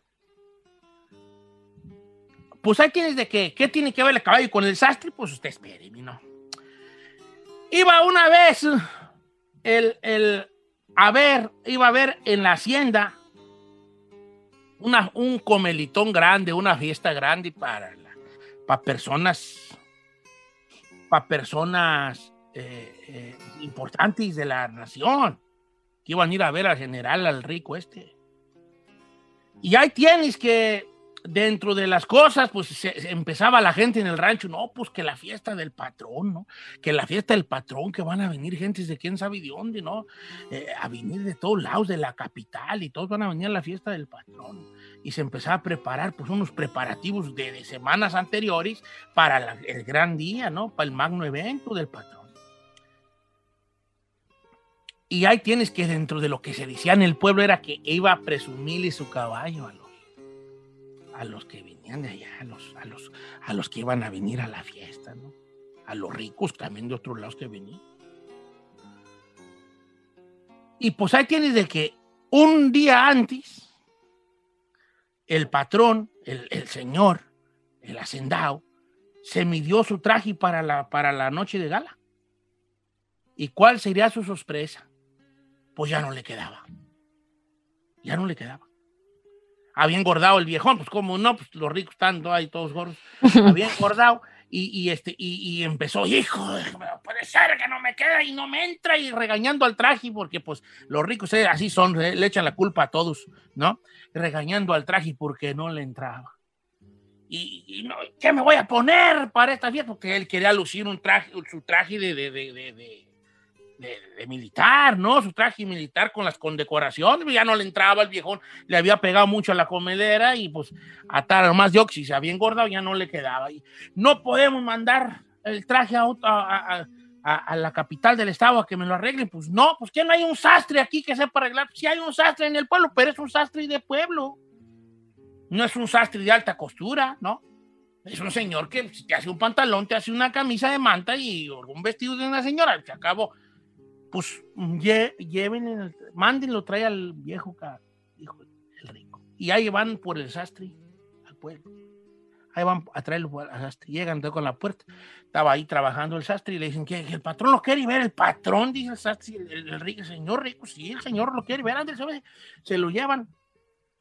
Pues ahí tienes de qué. ¿Qué tiene que ver el caballo con el sastre? Pues usted espere, no. Iba una vez el, el, a ver, iba a ver en la hacienda una, un comelitón grande, una fiesta grande para, para personas, para personas eh, eh, importantes de la nación que iban a ir a ver al general, al rico este. Y ahí tienes que dentro de las cosas, pues se, empezaba la gente en el rancho, no, pues que la fiesta del patrón, ¿no? Que la fiesta del patrón, que van a venir gentes de quién sabe de dónde, ¿no? Eh, a venir de todos lados de la capital y todos van a venir a la fiesta del patrón. Y se empezaba a preparar, pues, unos preparativos de, semanas anteriores para el gran día, ¿no? Para el magno evento del patrón. Y ahí tienes que dentro de lo que se decía en el pueblo era que iba a presumirle su caballo a a los que venían de allá, a los, a los, a los que iban a venir a la fiesta, ¿no? A los ricos también de otros lados que venían. Y pues ahí tienes de que un día antes, el patrón, el, señor, el hacendado, se midió su traje para la, para la noche de gala. ¿Y cuál sería su sorpresa? Pues ya no le quedaba. Ya no le quedaba había engordado el viejón, pues como no, pues los ricos están ahí todos gordos, <laughs> había engordado y, este, y, empezó, hijo, puede ser que no me queda y no me entra y regañando al traje, porque pues los ricos eh, así son, eh, le echan la culpa a todos, ¿no? Regañando al traje porque no le entraba. Y, no, ¿qué me voy a poner para esta fiesta? Porque él quería lucir un traje, su traje de, de, de de, militar, ¿no? Su traje militar con las condecoraciones, ya no le entraba el viejón, le había pegado mucho a la comedera y pues atar más de oxi, se había engordado, ya no le quedaba. Y no podemos mandar el traje a, a, a, la capital del estado a que me lo arreglen, pues no, pues que no hay un sastre aquí que sepa arreglar, si hay un sastre en el pueblo, pero es un sastre de pueblo, no es un sastre de alta costura, ¿no? Es un señor que te hace un pantalón, te hace una camisa de manta y un vestido de una señora, se acabó pues lleven, el, mándenlo, trae al viejo hijo, el rico. Y ahí van por el sastre al pueblo. Ahí van a traerlo al sastre. Llegan con la puerta. Estaba ahí trabajando el sastre y le dicen que el patrón lo quiere ver. El patrón, dice el sastre, el, rico, señor rico, sí, el señor lo quiere ver. se lo llevan.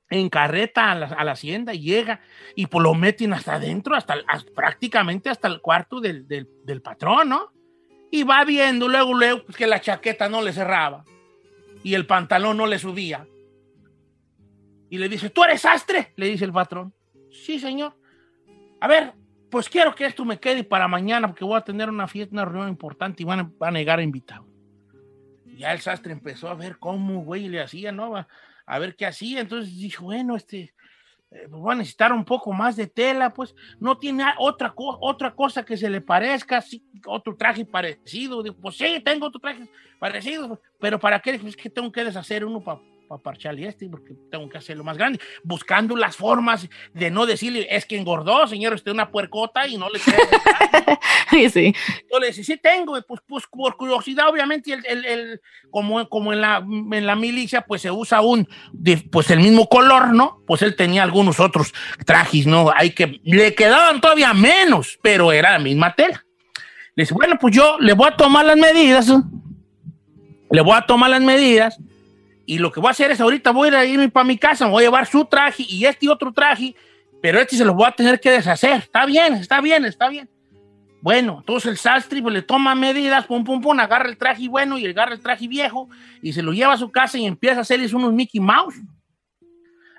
en carreta a la, hacienda y llega y pues lo meten hasta adentro, hasta, el- hasta- prácticamente hasta el cuarto del patrón, ¿no? Y va viendo luego, luego pues, que la chaqueta no le cerraba y el pantalón no le subía. Y le dice, ¿tú eres sastre? Le dice el patrón. Sí, señor. A ver, pues quiero que esto me quede para mañana porque voy a tener una fiesta, una reunión importante y van a, van a llegar invitados. Ya el sastre empezó a ver cómo, güey, le hacía, ¿no? A ver qué hacía. Entonces dijo, bueno, este, eh, pues voy a necesitar un poco más de tela, pues no tiene otra, co- otra cosa que se le parezca, sí, otro traje parecido. Digo, pues sí, tengo otro traje parecido, pero ¿para qué? Pues es que tengo que deshacer uno para parcharle este, porque tengo que hacerlo más grande, buscando las formas de no decirle, es que engordó, señor, usted una puercota y no le Sí, <laughs> sí. yo le decía, sí tengo, pues, pues por curiosidad, obviamente, el, el- el- como, como en, la, en la milicia, pues se usa un, de, pues el mismo color, ¿no? Pues él tenía algunos otros trajes, ¿no? Hay que, le quedaban todavía menos, pero era la misma tela. Le dice, bueno, pues yo le voy a tomar las medidas, ¿no? le voy a tomar las medidas, y lo que voy a hacer es ahorita voy a ir para mi casa, voy a llevar su traje y este otro traje, pero este se los voy a tener que deshacer. Está bien, está bien, está bien. Bueno, entonces el sastre pues, le toma medidas, pum, pum, pum, agarra el traje bueno y agarra el traje viejo y se lo lleva a su casa y empieza a hacerles unos Mickey Mouse.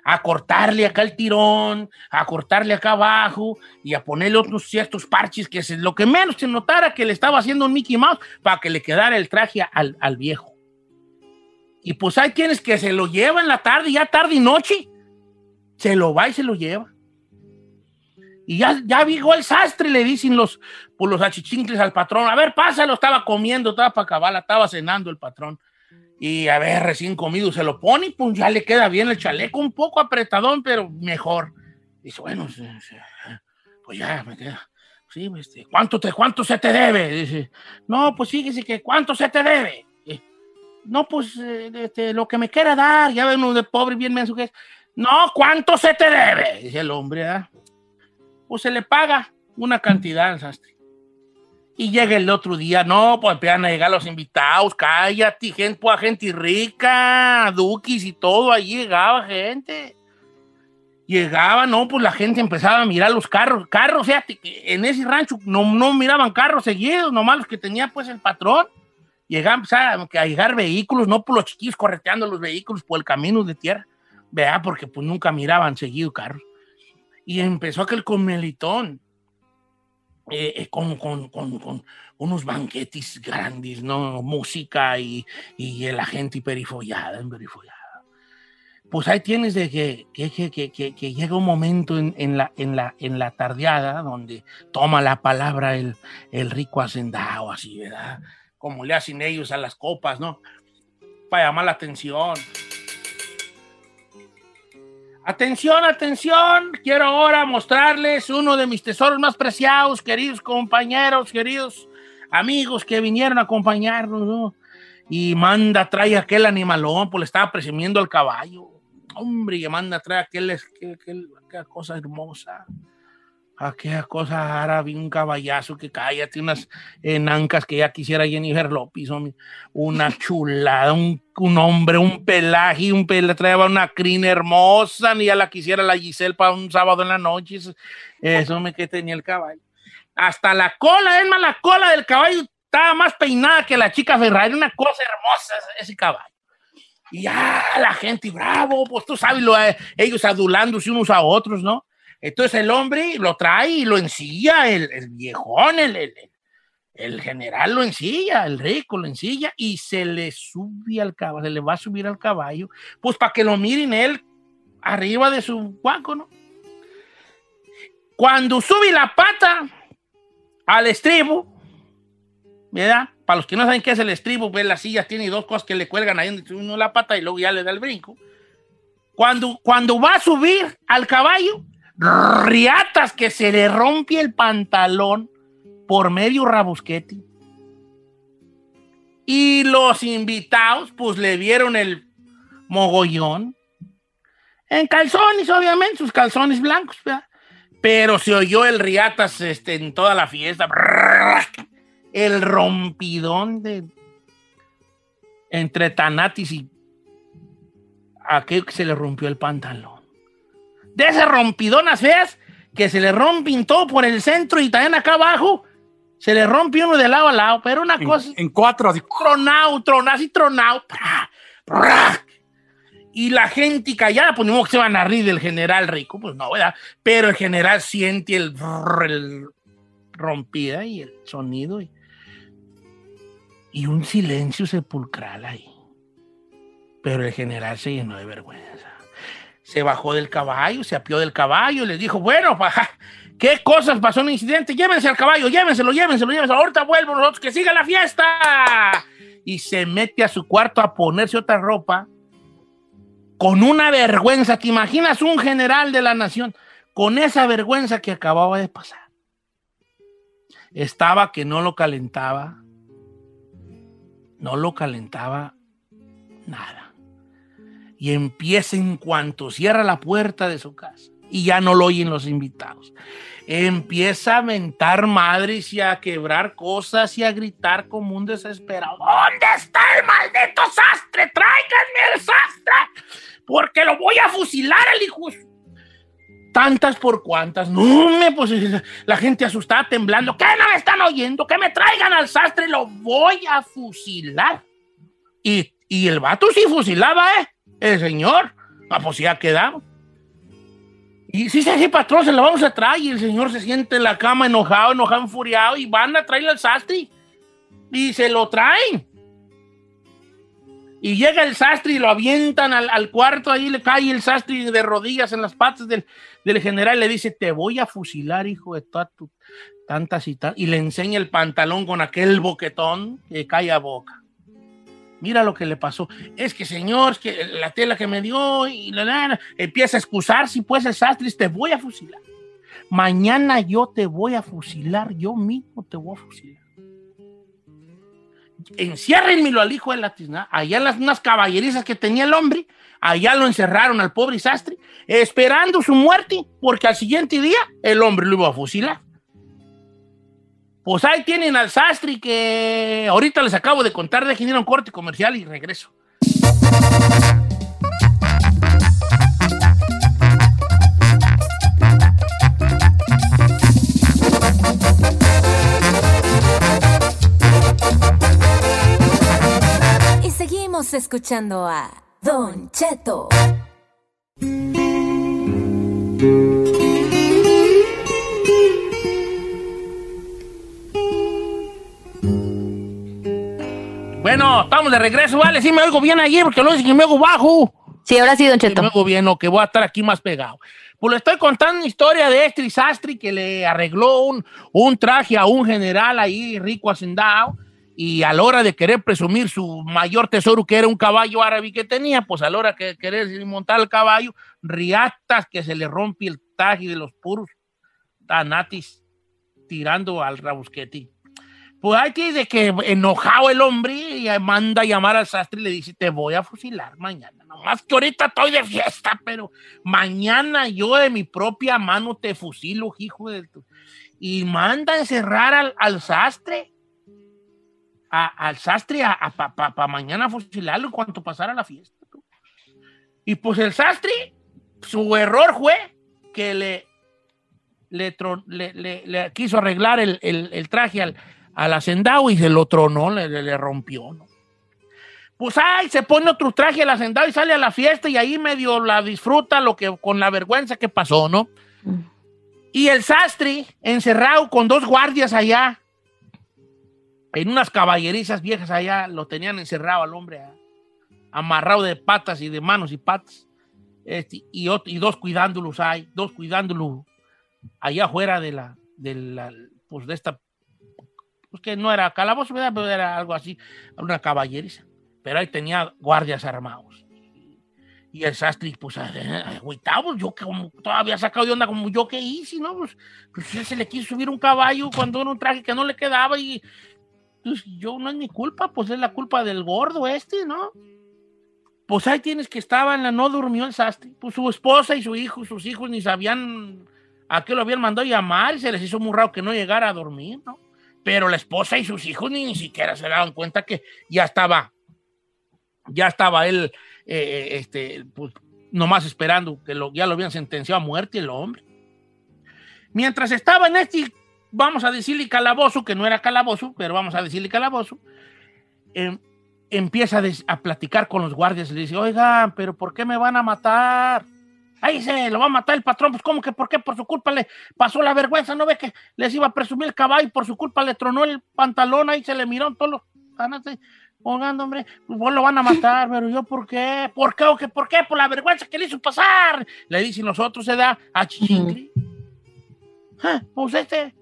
A cortarle acá el tirón, a cortarle acá abajo y a ponerle otros ciertos parches que es lo que menos se notara que le estaba haciendo un Mickey Mouse para que le quedara el traje al, al viejo. Y pues hay quienes que se lo llevan la tarde, ya tarde y noche. Se lo va y se lo lleva. Y ya, ya llegó el sastre, le dicen los, pues los achichincles al patrón. A ver, pásalo, estaba comiendo, estaba para acabar, estaba cenando el patrón. Y a ver, recién comido, se lo pone y pues ya le queda bien el chaleco, un poco apretadón, pero mejor. Dice, bueno, pues ya me queda. Sí, este, ¿cuánto, te, ¿cuánto se te debe? Dice, no, pues fíjese que ¿cuánto se te debe? No, pues eh, este, lo que me quiera dar, ya ven de pobre bien menso que. No, ¿cuánto se te debe? Dice el hombre, ¿ah? Pues se le paga una cantidad al sastre. Y llega el otro día, no, pues empiezan a llegar los invitados, cállate, gente, pues, gente rica, duquis y todo, ahí llegaba gente. Llegaba, no, pues la gente empezaba a mirar los carros, carros, fíjate, que en ese rancho no, no miraban carros seguidos, nomás los que tenía pues el patrón. Llegaban empezaban a llegar vehículos, no por los chiquillos correteando los vehículos por el camino de tierra, vea, porque pues nunca miraban seguido carros. Y empezó aquel comelitón, eh, eh, con, con, con, con unos banquetes grandes, ¿no? Música y, y la gente hiperifollada, hiperifollada. Pues ahí tienes de que, que, que- que llega un momento en, en la, en, la, en la tardeada donde toma la palabra el, el rico hacendado, así, ¿verdad? Como le hacen ellos a las copas, ¿no? Para llamar la atención. Atención, atención. Quiero ahora mostrarles uno de mis tesoros más preciados, queridos compañeros, queridos amigos que vinieron a acompañarnos, ¿no? Y manda, trae aquel animalón, pues le estaba presumiendo al caballo. Hombre, y manda, trae aquel, aquel- aquel- aquella cosa hermosa. Aquella cosa árabe, un caballazo que cállate, unas enancas que ya quisiera Jennifer López, hombre. una <laughs> chulada, un, un hombre, un pelaje, un pelaje, traía una crina hermosa, ni ya la quisiera la Giselle para un sábado en la noche, eso, eso me que tenía el caballo. Hasta la cola, es más, la cola del caballo estaba más peinada que la chica Ferrari, una cosa hermosa ese- ese caballo. Y ya la gente, bravo, pues tú sabes, lo, eh, ellos adulándose unos a otros, ¿no? Entonces el hombre lo trae y lo ensilla, el, el viejón, el, el, el- general lo ensilla, el rico lo ensilla y se le sube al caballo, se le va a subir al caballo, pues para que lo miren él arriba de su guaco, ¿no? Cuando sube la pata al estribo, ¿verdad? Para los que no saben qué es el estribo, pues la silla tiene dos cosas que le cuelgan ahí uno la pata y luego ya le da el brinco. Cuando, cuando va a subir al caballo, riatas que se le rompe el pantalón por medio rabusquete. Y los invitados, pues le vieron el mogollón. En calzones, obviamente, sus calzones blancos. Pero se oyó el riatas este, en toda la fiesta. El rompidón de. Entre Tanatis y aquel que se le rompió el pantalón. De esas rompidonas feas que se le rompen todo por el centro y también acá abajo se le rompe uno de lado a lado, pero una cosa... En cuatro, así. Tronado, tronado, así tronado. pra, pra. Y la gente callada, pues ni modo que se van a rir del general rico, pues no, ¿verdad? Pero el general siente el rompida y el sonido y, y un silencio sepulcral ahí. Pero el general se llenó de vergüenza. Se bajó del caballo, se apió del caballo y le dijo, bueno, <laughs> pa, ¿qué cosas pasó en incidente? Llévense al caballo, llévenselo, llévenselo, llévenselo. Ahorita vuelvo nosotros, que siga la fiesta. Y se mete a su cuarto a ponerse otra ropa con una vergüenza. ¿Te imaginas un general de la nación con esa vergüenza que acababa de pasar? Estaba que no lo calentaba, no lo calentaba nada. Y empieza en cuanto cierra la puerta de su casa y ya no lo oyen los invitados. Empieza a mentar madres y a quebrar cosas y a gritar como un desesperado. ¿Dónde está el maldito sastre? Tráiganme el sastre porque lo voy a fusilar al hijo. Tantas por cuantas. No, me, pues la gente asustada, temblando. ¿Qué no me están oyendo? Que me traigan al sastre, lo voy a fusilar. Y, y el vato sí fusilaba, ¿eh? El señor. Ah, pues ya quedamos. Y sí, sí, sí, patrón, se lo vamos a traer. Y el señor se siente en la cama enojado, enojado, enfuriado. Y van a traerle al sastre. Y se lo traen. Y llega el sastre y lo avientan al, cuarto, ahí le cae el sastre de rodillas en las patas del, general y le dice, te voy a fusilar, hijo de tantas y tantas. Y le enseña el pantalón con aquel boquetón que cae a boca. Mira lo que le pasó. Es que, señor, que la tela que me dio y la, la, la, empieza a excusar si pues el sastre te voy a fusilar. Mañana yo te voy a fusilar, yo mismo te voy a fusilar enciérrenmelo al hijo de la tizna, allá las unas caballerizas que tenía el hombre, allá lo encerraron al pobre sastre, esperando su muerte, porque al siguiente día el hombre lo iba a fusilar. Pues ahí tienen al sastre que ahorita les acabo de contar de un corte comercial y regreso. Y seguimos escuchando a Don Cheto. Bueno, estamos de regreso, vale, sí me oigo bien ayer, porque luego dije que me oigo bajo. Sí, ahora sí, Don Cheto. Me oigo bien, o que voy a estar aquí más pegado. Pues le estoy contando una historia de este sastre que le arregló un, un traje a un general ahí rico hacendado y a la hora de querer presumir su mayor tesoro, que era un caballo árabe que tenía, pues a la hora de querer montar el caballo, riatas que se le rompe el traje de los puros tanatis tirando al rabusqueti. Pues hay de que enojado el hombre y manda a llamar al sastre y le dice, te voy a fusilar mañana. Nomás que ahorita estoy de fiesta, pero mañana yo de mi propia mano te fusilo, hijo de tu... Y manda a encerrar al, al sastre a- al sastre para pa, pa mañana fusilarlo en cuanto pasara la fiesta. Y pues el sastre, su error fue que le, le- le- le quiso arreglar el, el- el traje al, al hacendado y se lo tronó, le, le- rompió. ¿no? Pues ay, se pone otro traje al hacendado y sale a la fiesta y ahí medio la disfruta lo que, con la vergüenza que pasó, ¿no? Y el sastre, encerrado con dos guardias allá, en unas caballerizas viejas allá, lo tenían encerrado al hombre, ah, amarrado de patas y de manos y patas. Este, y, ot- y dos cuidándolos hay, dos cuidándolo allá afuera de la, de la, pues de esta, pues que no era calabozo, ¿verdad? pero era algo así, una caballeriza. Pero ahí tenía guardias armados. Y el sastre, pues, eh, agüitado, yo que como todavía sacado de onda como yo que hice, ¿no? Pues, pues él se le quiso subir un caballo cuando era un traje que no le quedaba y pues yo no es mi culpa, pues es la culpa del gordo este, ¿no? Pues ahí tienes que estaba en la no durmió el sastre. Pues su esposa y su hijo, sus hijos ni sabían a qué lo habían mandado llamar y se les hizo muy raro que no llegara a dormir, ¿no? Pero la esposa y sus hijos ni, ni siquiera se daban cuenta que ya estaba, ya estaba él, eh, este, pues, nomás esperando que lo, ya lo habían sentenciado a muerte el hombre. Mientras estaba en este, vamos a decirle calabozo, que no era calabozo, pero vamos a decirle calabozo, em, empieza a, a platicar con los guardias y le dice, oigan, pero ¿por qué me van a matar? Ahí se lo va a matar el patrón, pues ¿cómo que por qué? Por su culpa le pasó la vergüenza, ¿no ve que les iba a presumir el caballo y por su culpa le tronó el pantalón, ahí se le miró todos los Oigan, hombre, pues vos lo van a matar, pero yo ¿por qué? ¿Por qué o qué? ¿Por qué? Por la vergüenza que le hizo pasar. Le dicen los otros, se da a Chichincli. Ah, Pues este,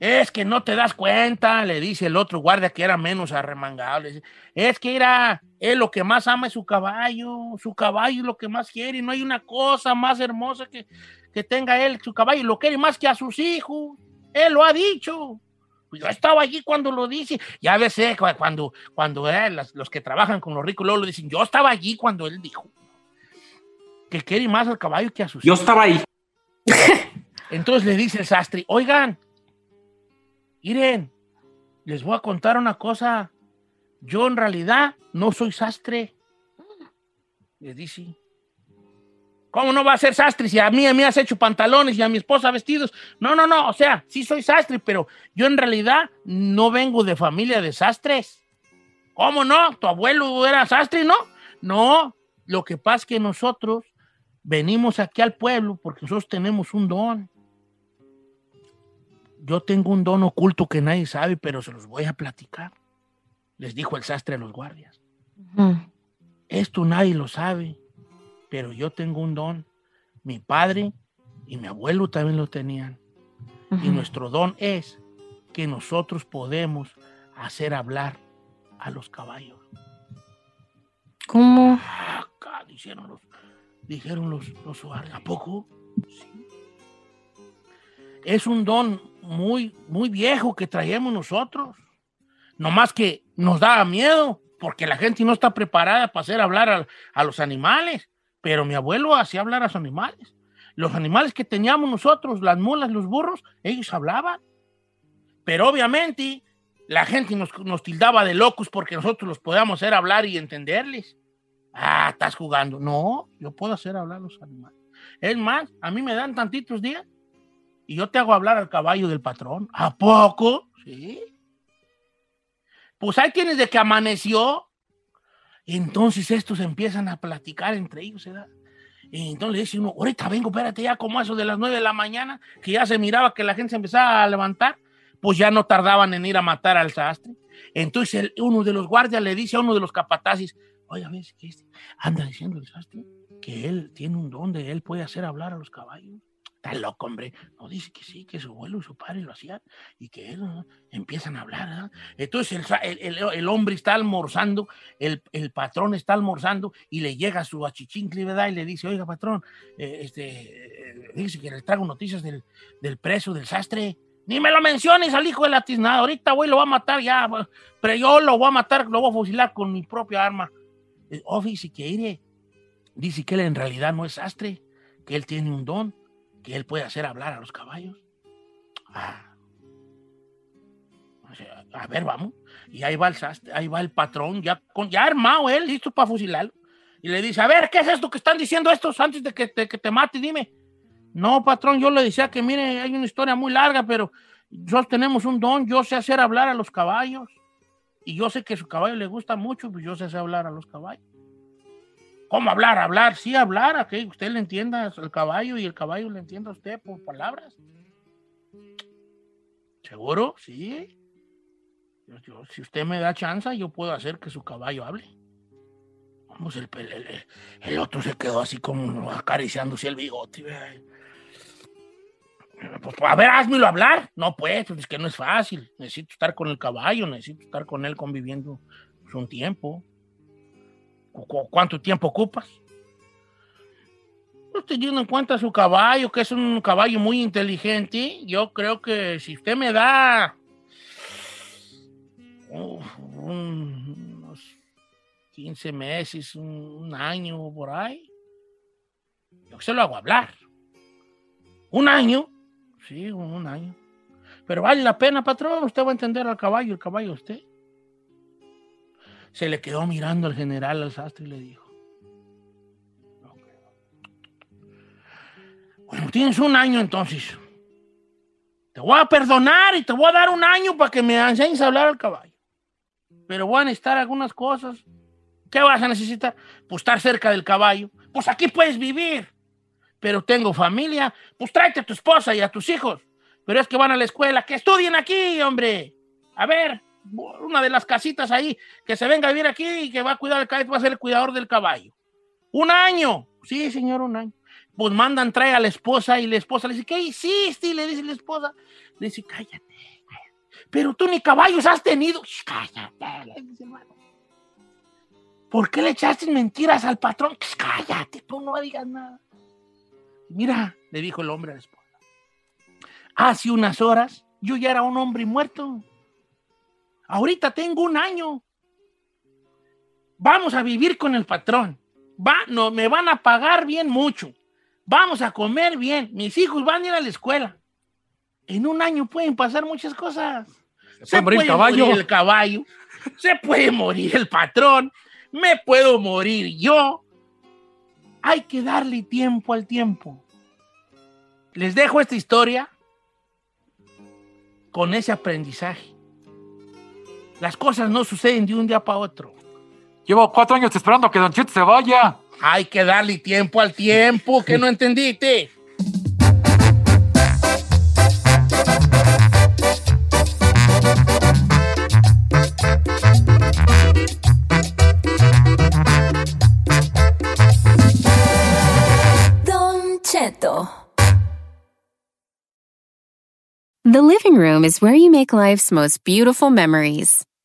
es que no te das cuenta, le dice el otro guardia que era menos arremangado. le dice, es que era, él lo que más ama es su caballo, su caballo es lo que más quiere, y no hay una cosa más hermosa que, que tenga él, su caballo, lo quiere más que a sus hijos. Él lo ha dicho. Yo estaba allí cuando lo dice. Ya ves, eh, cu- cuando, cuando eh, las- los que trabajan con los ricos luego lo dicen, yo estaba allí cuando él dijo que quiere más al caballo que a sus Yo hijos. estaba ahí. Entonces le dice el sastre, oigan, miren, les voy a contar una cosa. Yo en realidad no soy sastre. Le dice. ¿Cómo no va a ser sastre si a mí, a mí has hecho pantalones y a mi esposa vestidos? No, no, no, o sea, sí soy sastre, pero yo en realidad no vengo de familia de sastres. ¿Cómo no? ¿Tu abuelo era sastre, no? No, lo que pasa es que nosotros venimos aquí al pueblo porque nosotros tenemos un don. Yo tengo un don oculto que nadie sabe, pero se los voy a platicar. Les dijo el sastre a los guardias. Esto nadie lo sabe, pero yo tengo un don. Mi padre y mi abuelo también lo tenían. Y nuestro don es que nosotros podemos hacer hablar a los caballos. ¿Cómo? Acá dijeron los, dijeron los, los guardias. ¿A poco? Sí. Es un don muy, muy viejo que traemos nosotros. No más que nos da miedo, porque la gente no está preparada para hacer hablar a, a los animales. Pero mi abuelo hacía hablar a los animales. Los animales que teníamos nosotros, las mulas, los burros, ellos hablaban. Pero obviamente la gente nos, nos tildaba de locos porque nosotros los podíamos hacer hablar y entenderles. Ah, estás jugando. No, yo puedo hacer hablar a los animales. Es más, a mí me dan tantitos días y yo te hago hablar al caballo del patrón. ¿A poco? Sí. Pues ahí tienes de que amaneció. Entonces estos empiezan a platicar entre ellos, ¿verdad? Y entonces le dice uno, ahorita vengo, espérate, ya como a eso de las nueve de la mañana, que ya se miraba que la gente se empezaba a levantar, pues ya no tardaban en ir a matar al sastre. Entonces uno de los guardias le dice a uno de los capataces, oye, ¿ves que este anda diciendo el sastre que él tiene un don de él puede hacer hablar a los caballos? Está loco, hombre. No, dice que sí, que su abuelo y su padre lo hacían y que él ¿no? empiezan a hablar. ¿verdad? Entonces el, el- el- hombre está almorzando, el, patrón está almorzando y le llega su achichincle, ¿verdad? Y le dice, oiga, patrón, eh, este, eh, dice que le traigo noticias del, del preso, del sastre. Ni me lo menciones al hijo de la tiznada. Ahorita, güey, lo va a matar ya. Pero yo lo voy a matar, lo voy a fusilar con mi propia arma. Eh, Oh, dice que iré. Dice que él en realidad no es sastre, que él tiene un don, que él puede hacer hablar a los caballos. Ah. O sea, a ver, vamos. Y ahí va el sastre, ahí va el patrón, ya, con, ya armado él, listo para fusilarlo. Y le dice, a ver, ¿qué es esto que están diciendo estos antes de que te, que te mate? Dime. No, patrón, yo le decía que, mire, hay una historia muy larga, pero nosotros tenemos un don, yo sé hacer hablar a los caballos. Y yo sé que su caballo le gusta mucho, pues yo sé hacer hablar a los caballos. ¿Cómo hablar? Hablar, sí, hablar, a que usted le entienda al caballo y el caballo le entienda a usted por palabras. ¿Seguro? Sí. Yo- yo- si usted me da chance, yo puedo hacer que su caballo hable. Vamos, el, otro se quedó así como acariciándose el bigote. Pues, a ver, házmelo hablar. No, pues, pues, es que no es fácil. Necesito estar con el caballo, necesito estar con él conviviendo un tiempo. ¿Cu- cu- ¿Cuánto tiempo ocupas? Pues, teniendo en cuenta su caballo, que es un caballo muy inteligente, yo creo que si usted me da unos 15 meses, un, un año por ahí, yo se lo hago hablar. Un año, sí, un, año. Pero vale la pena, patrón, usted va a entender al caballo, el caballo usted. Se le quedó mirando al general al sastre y le dijo. Bueno, tienes un año entonces. Te voy a perdonar y te voy a dar un año para que me enseñes a hablar al caballo. Pero voy a necesitar algunas cosas. ¿Qué vas a necesitar? Pues estar cerca del caballo. Pues aquí puedes vivir. Pero tengo familia. Pues tráete a tu esposa y a tus hijos. Pero es que van a la escuela. Que estudien aquí, hombre. A ver, una de las casitas ahí, que se venga a vivir aquí y que va a cuidar el caballo, va a ser el cuidador del caballo. Un año. Sí, señor, un año. Pues mandan, trae a la esposa y la esposa le dice, ¿qué hiciste? Y le dice la esposa, le dice, cállate. Pero tú ni caballos has tenido. Cállate, le. ¿Por qué le echaste mentiras al patrón? Cállate, tú no digas nada. Mira, le dijo el hombre a la esposa. Hace unas horas yo ya era un hombre muerto. Ahorita tengo un año. Vamos a vivir con el patrón. Va, no, me van a pagar bien mucho. Vamos a comer bien. Mis hijos van a ir a la escuela. En un año pueden pasar muchas cosas. Se, puede morir el caballo. morir el caballo. Se puede morir el patrón. Me puedo morir yo. Hay que darle tiempo al tiempo. Les dejo esta historia con ese aprendizaje. Las cosas no suceden de un día para otro. Llevo cuatro años esperando a que Don Cheto se vaya. Hay que darle tiempo al tiempo, que no entendiste. Don Cheto. The living room is where you make life's most beautiful memories.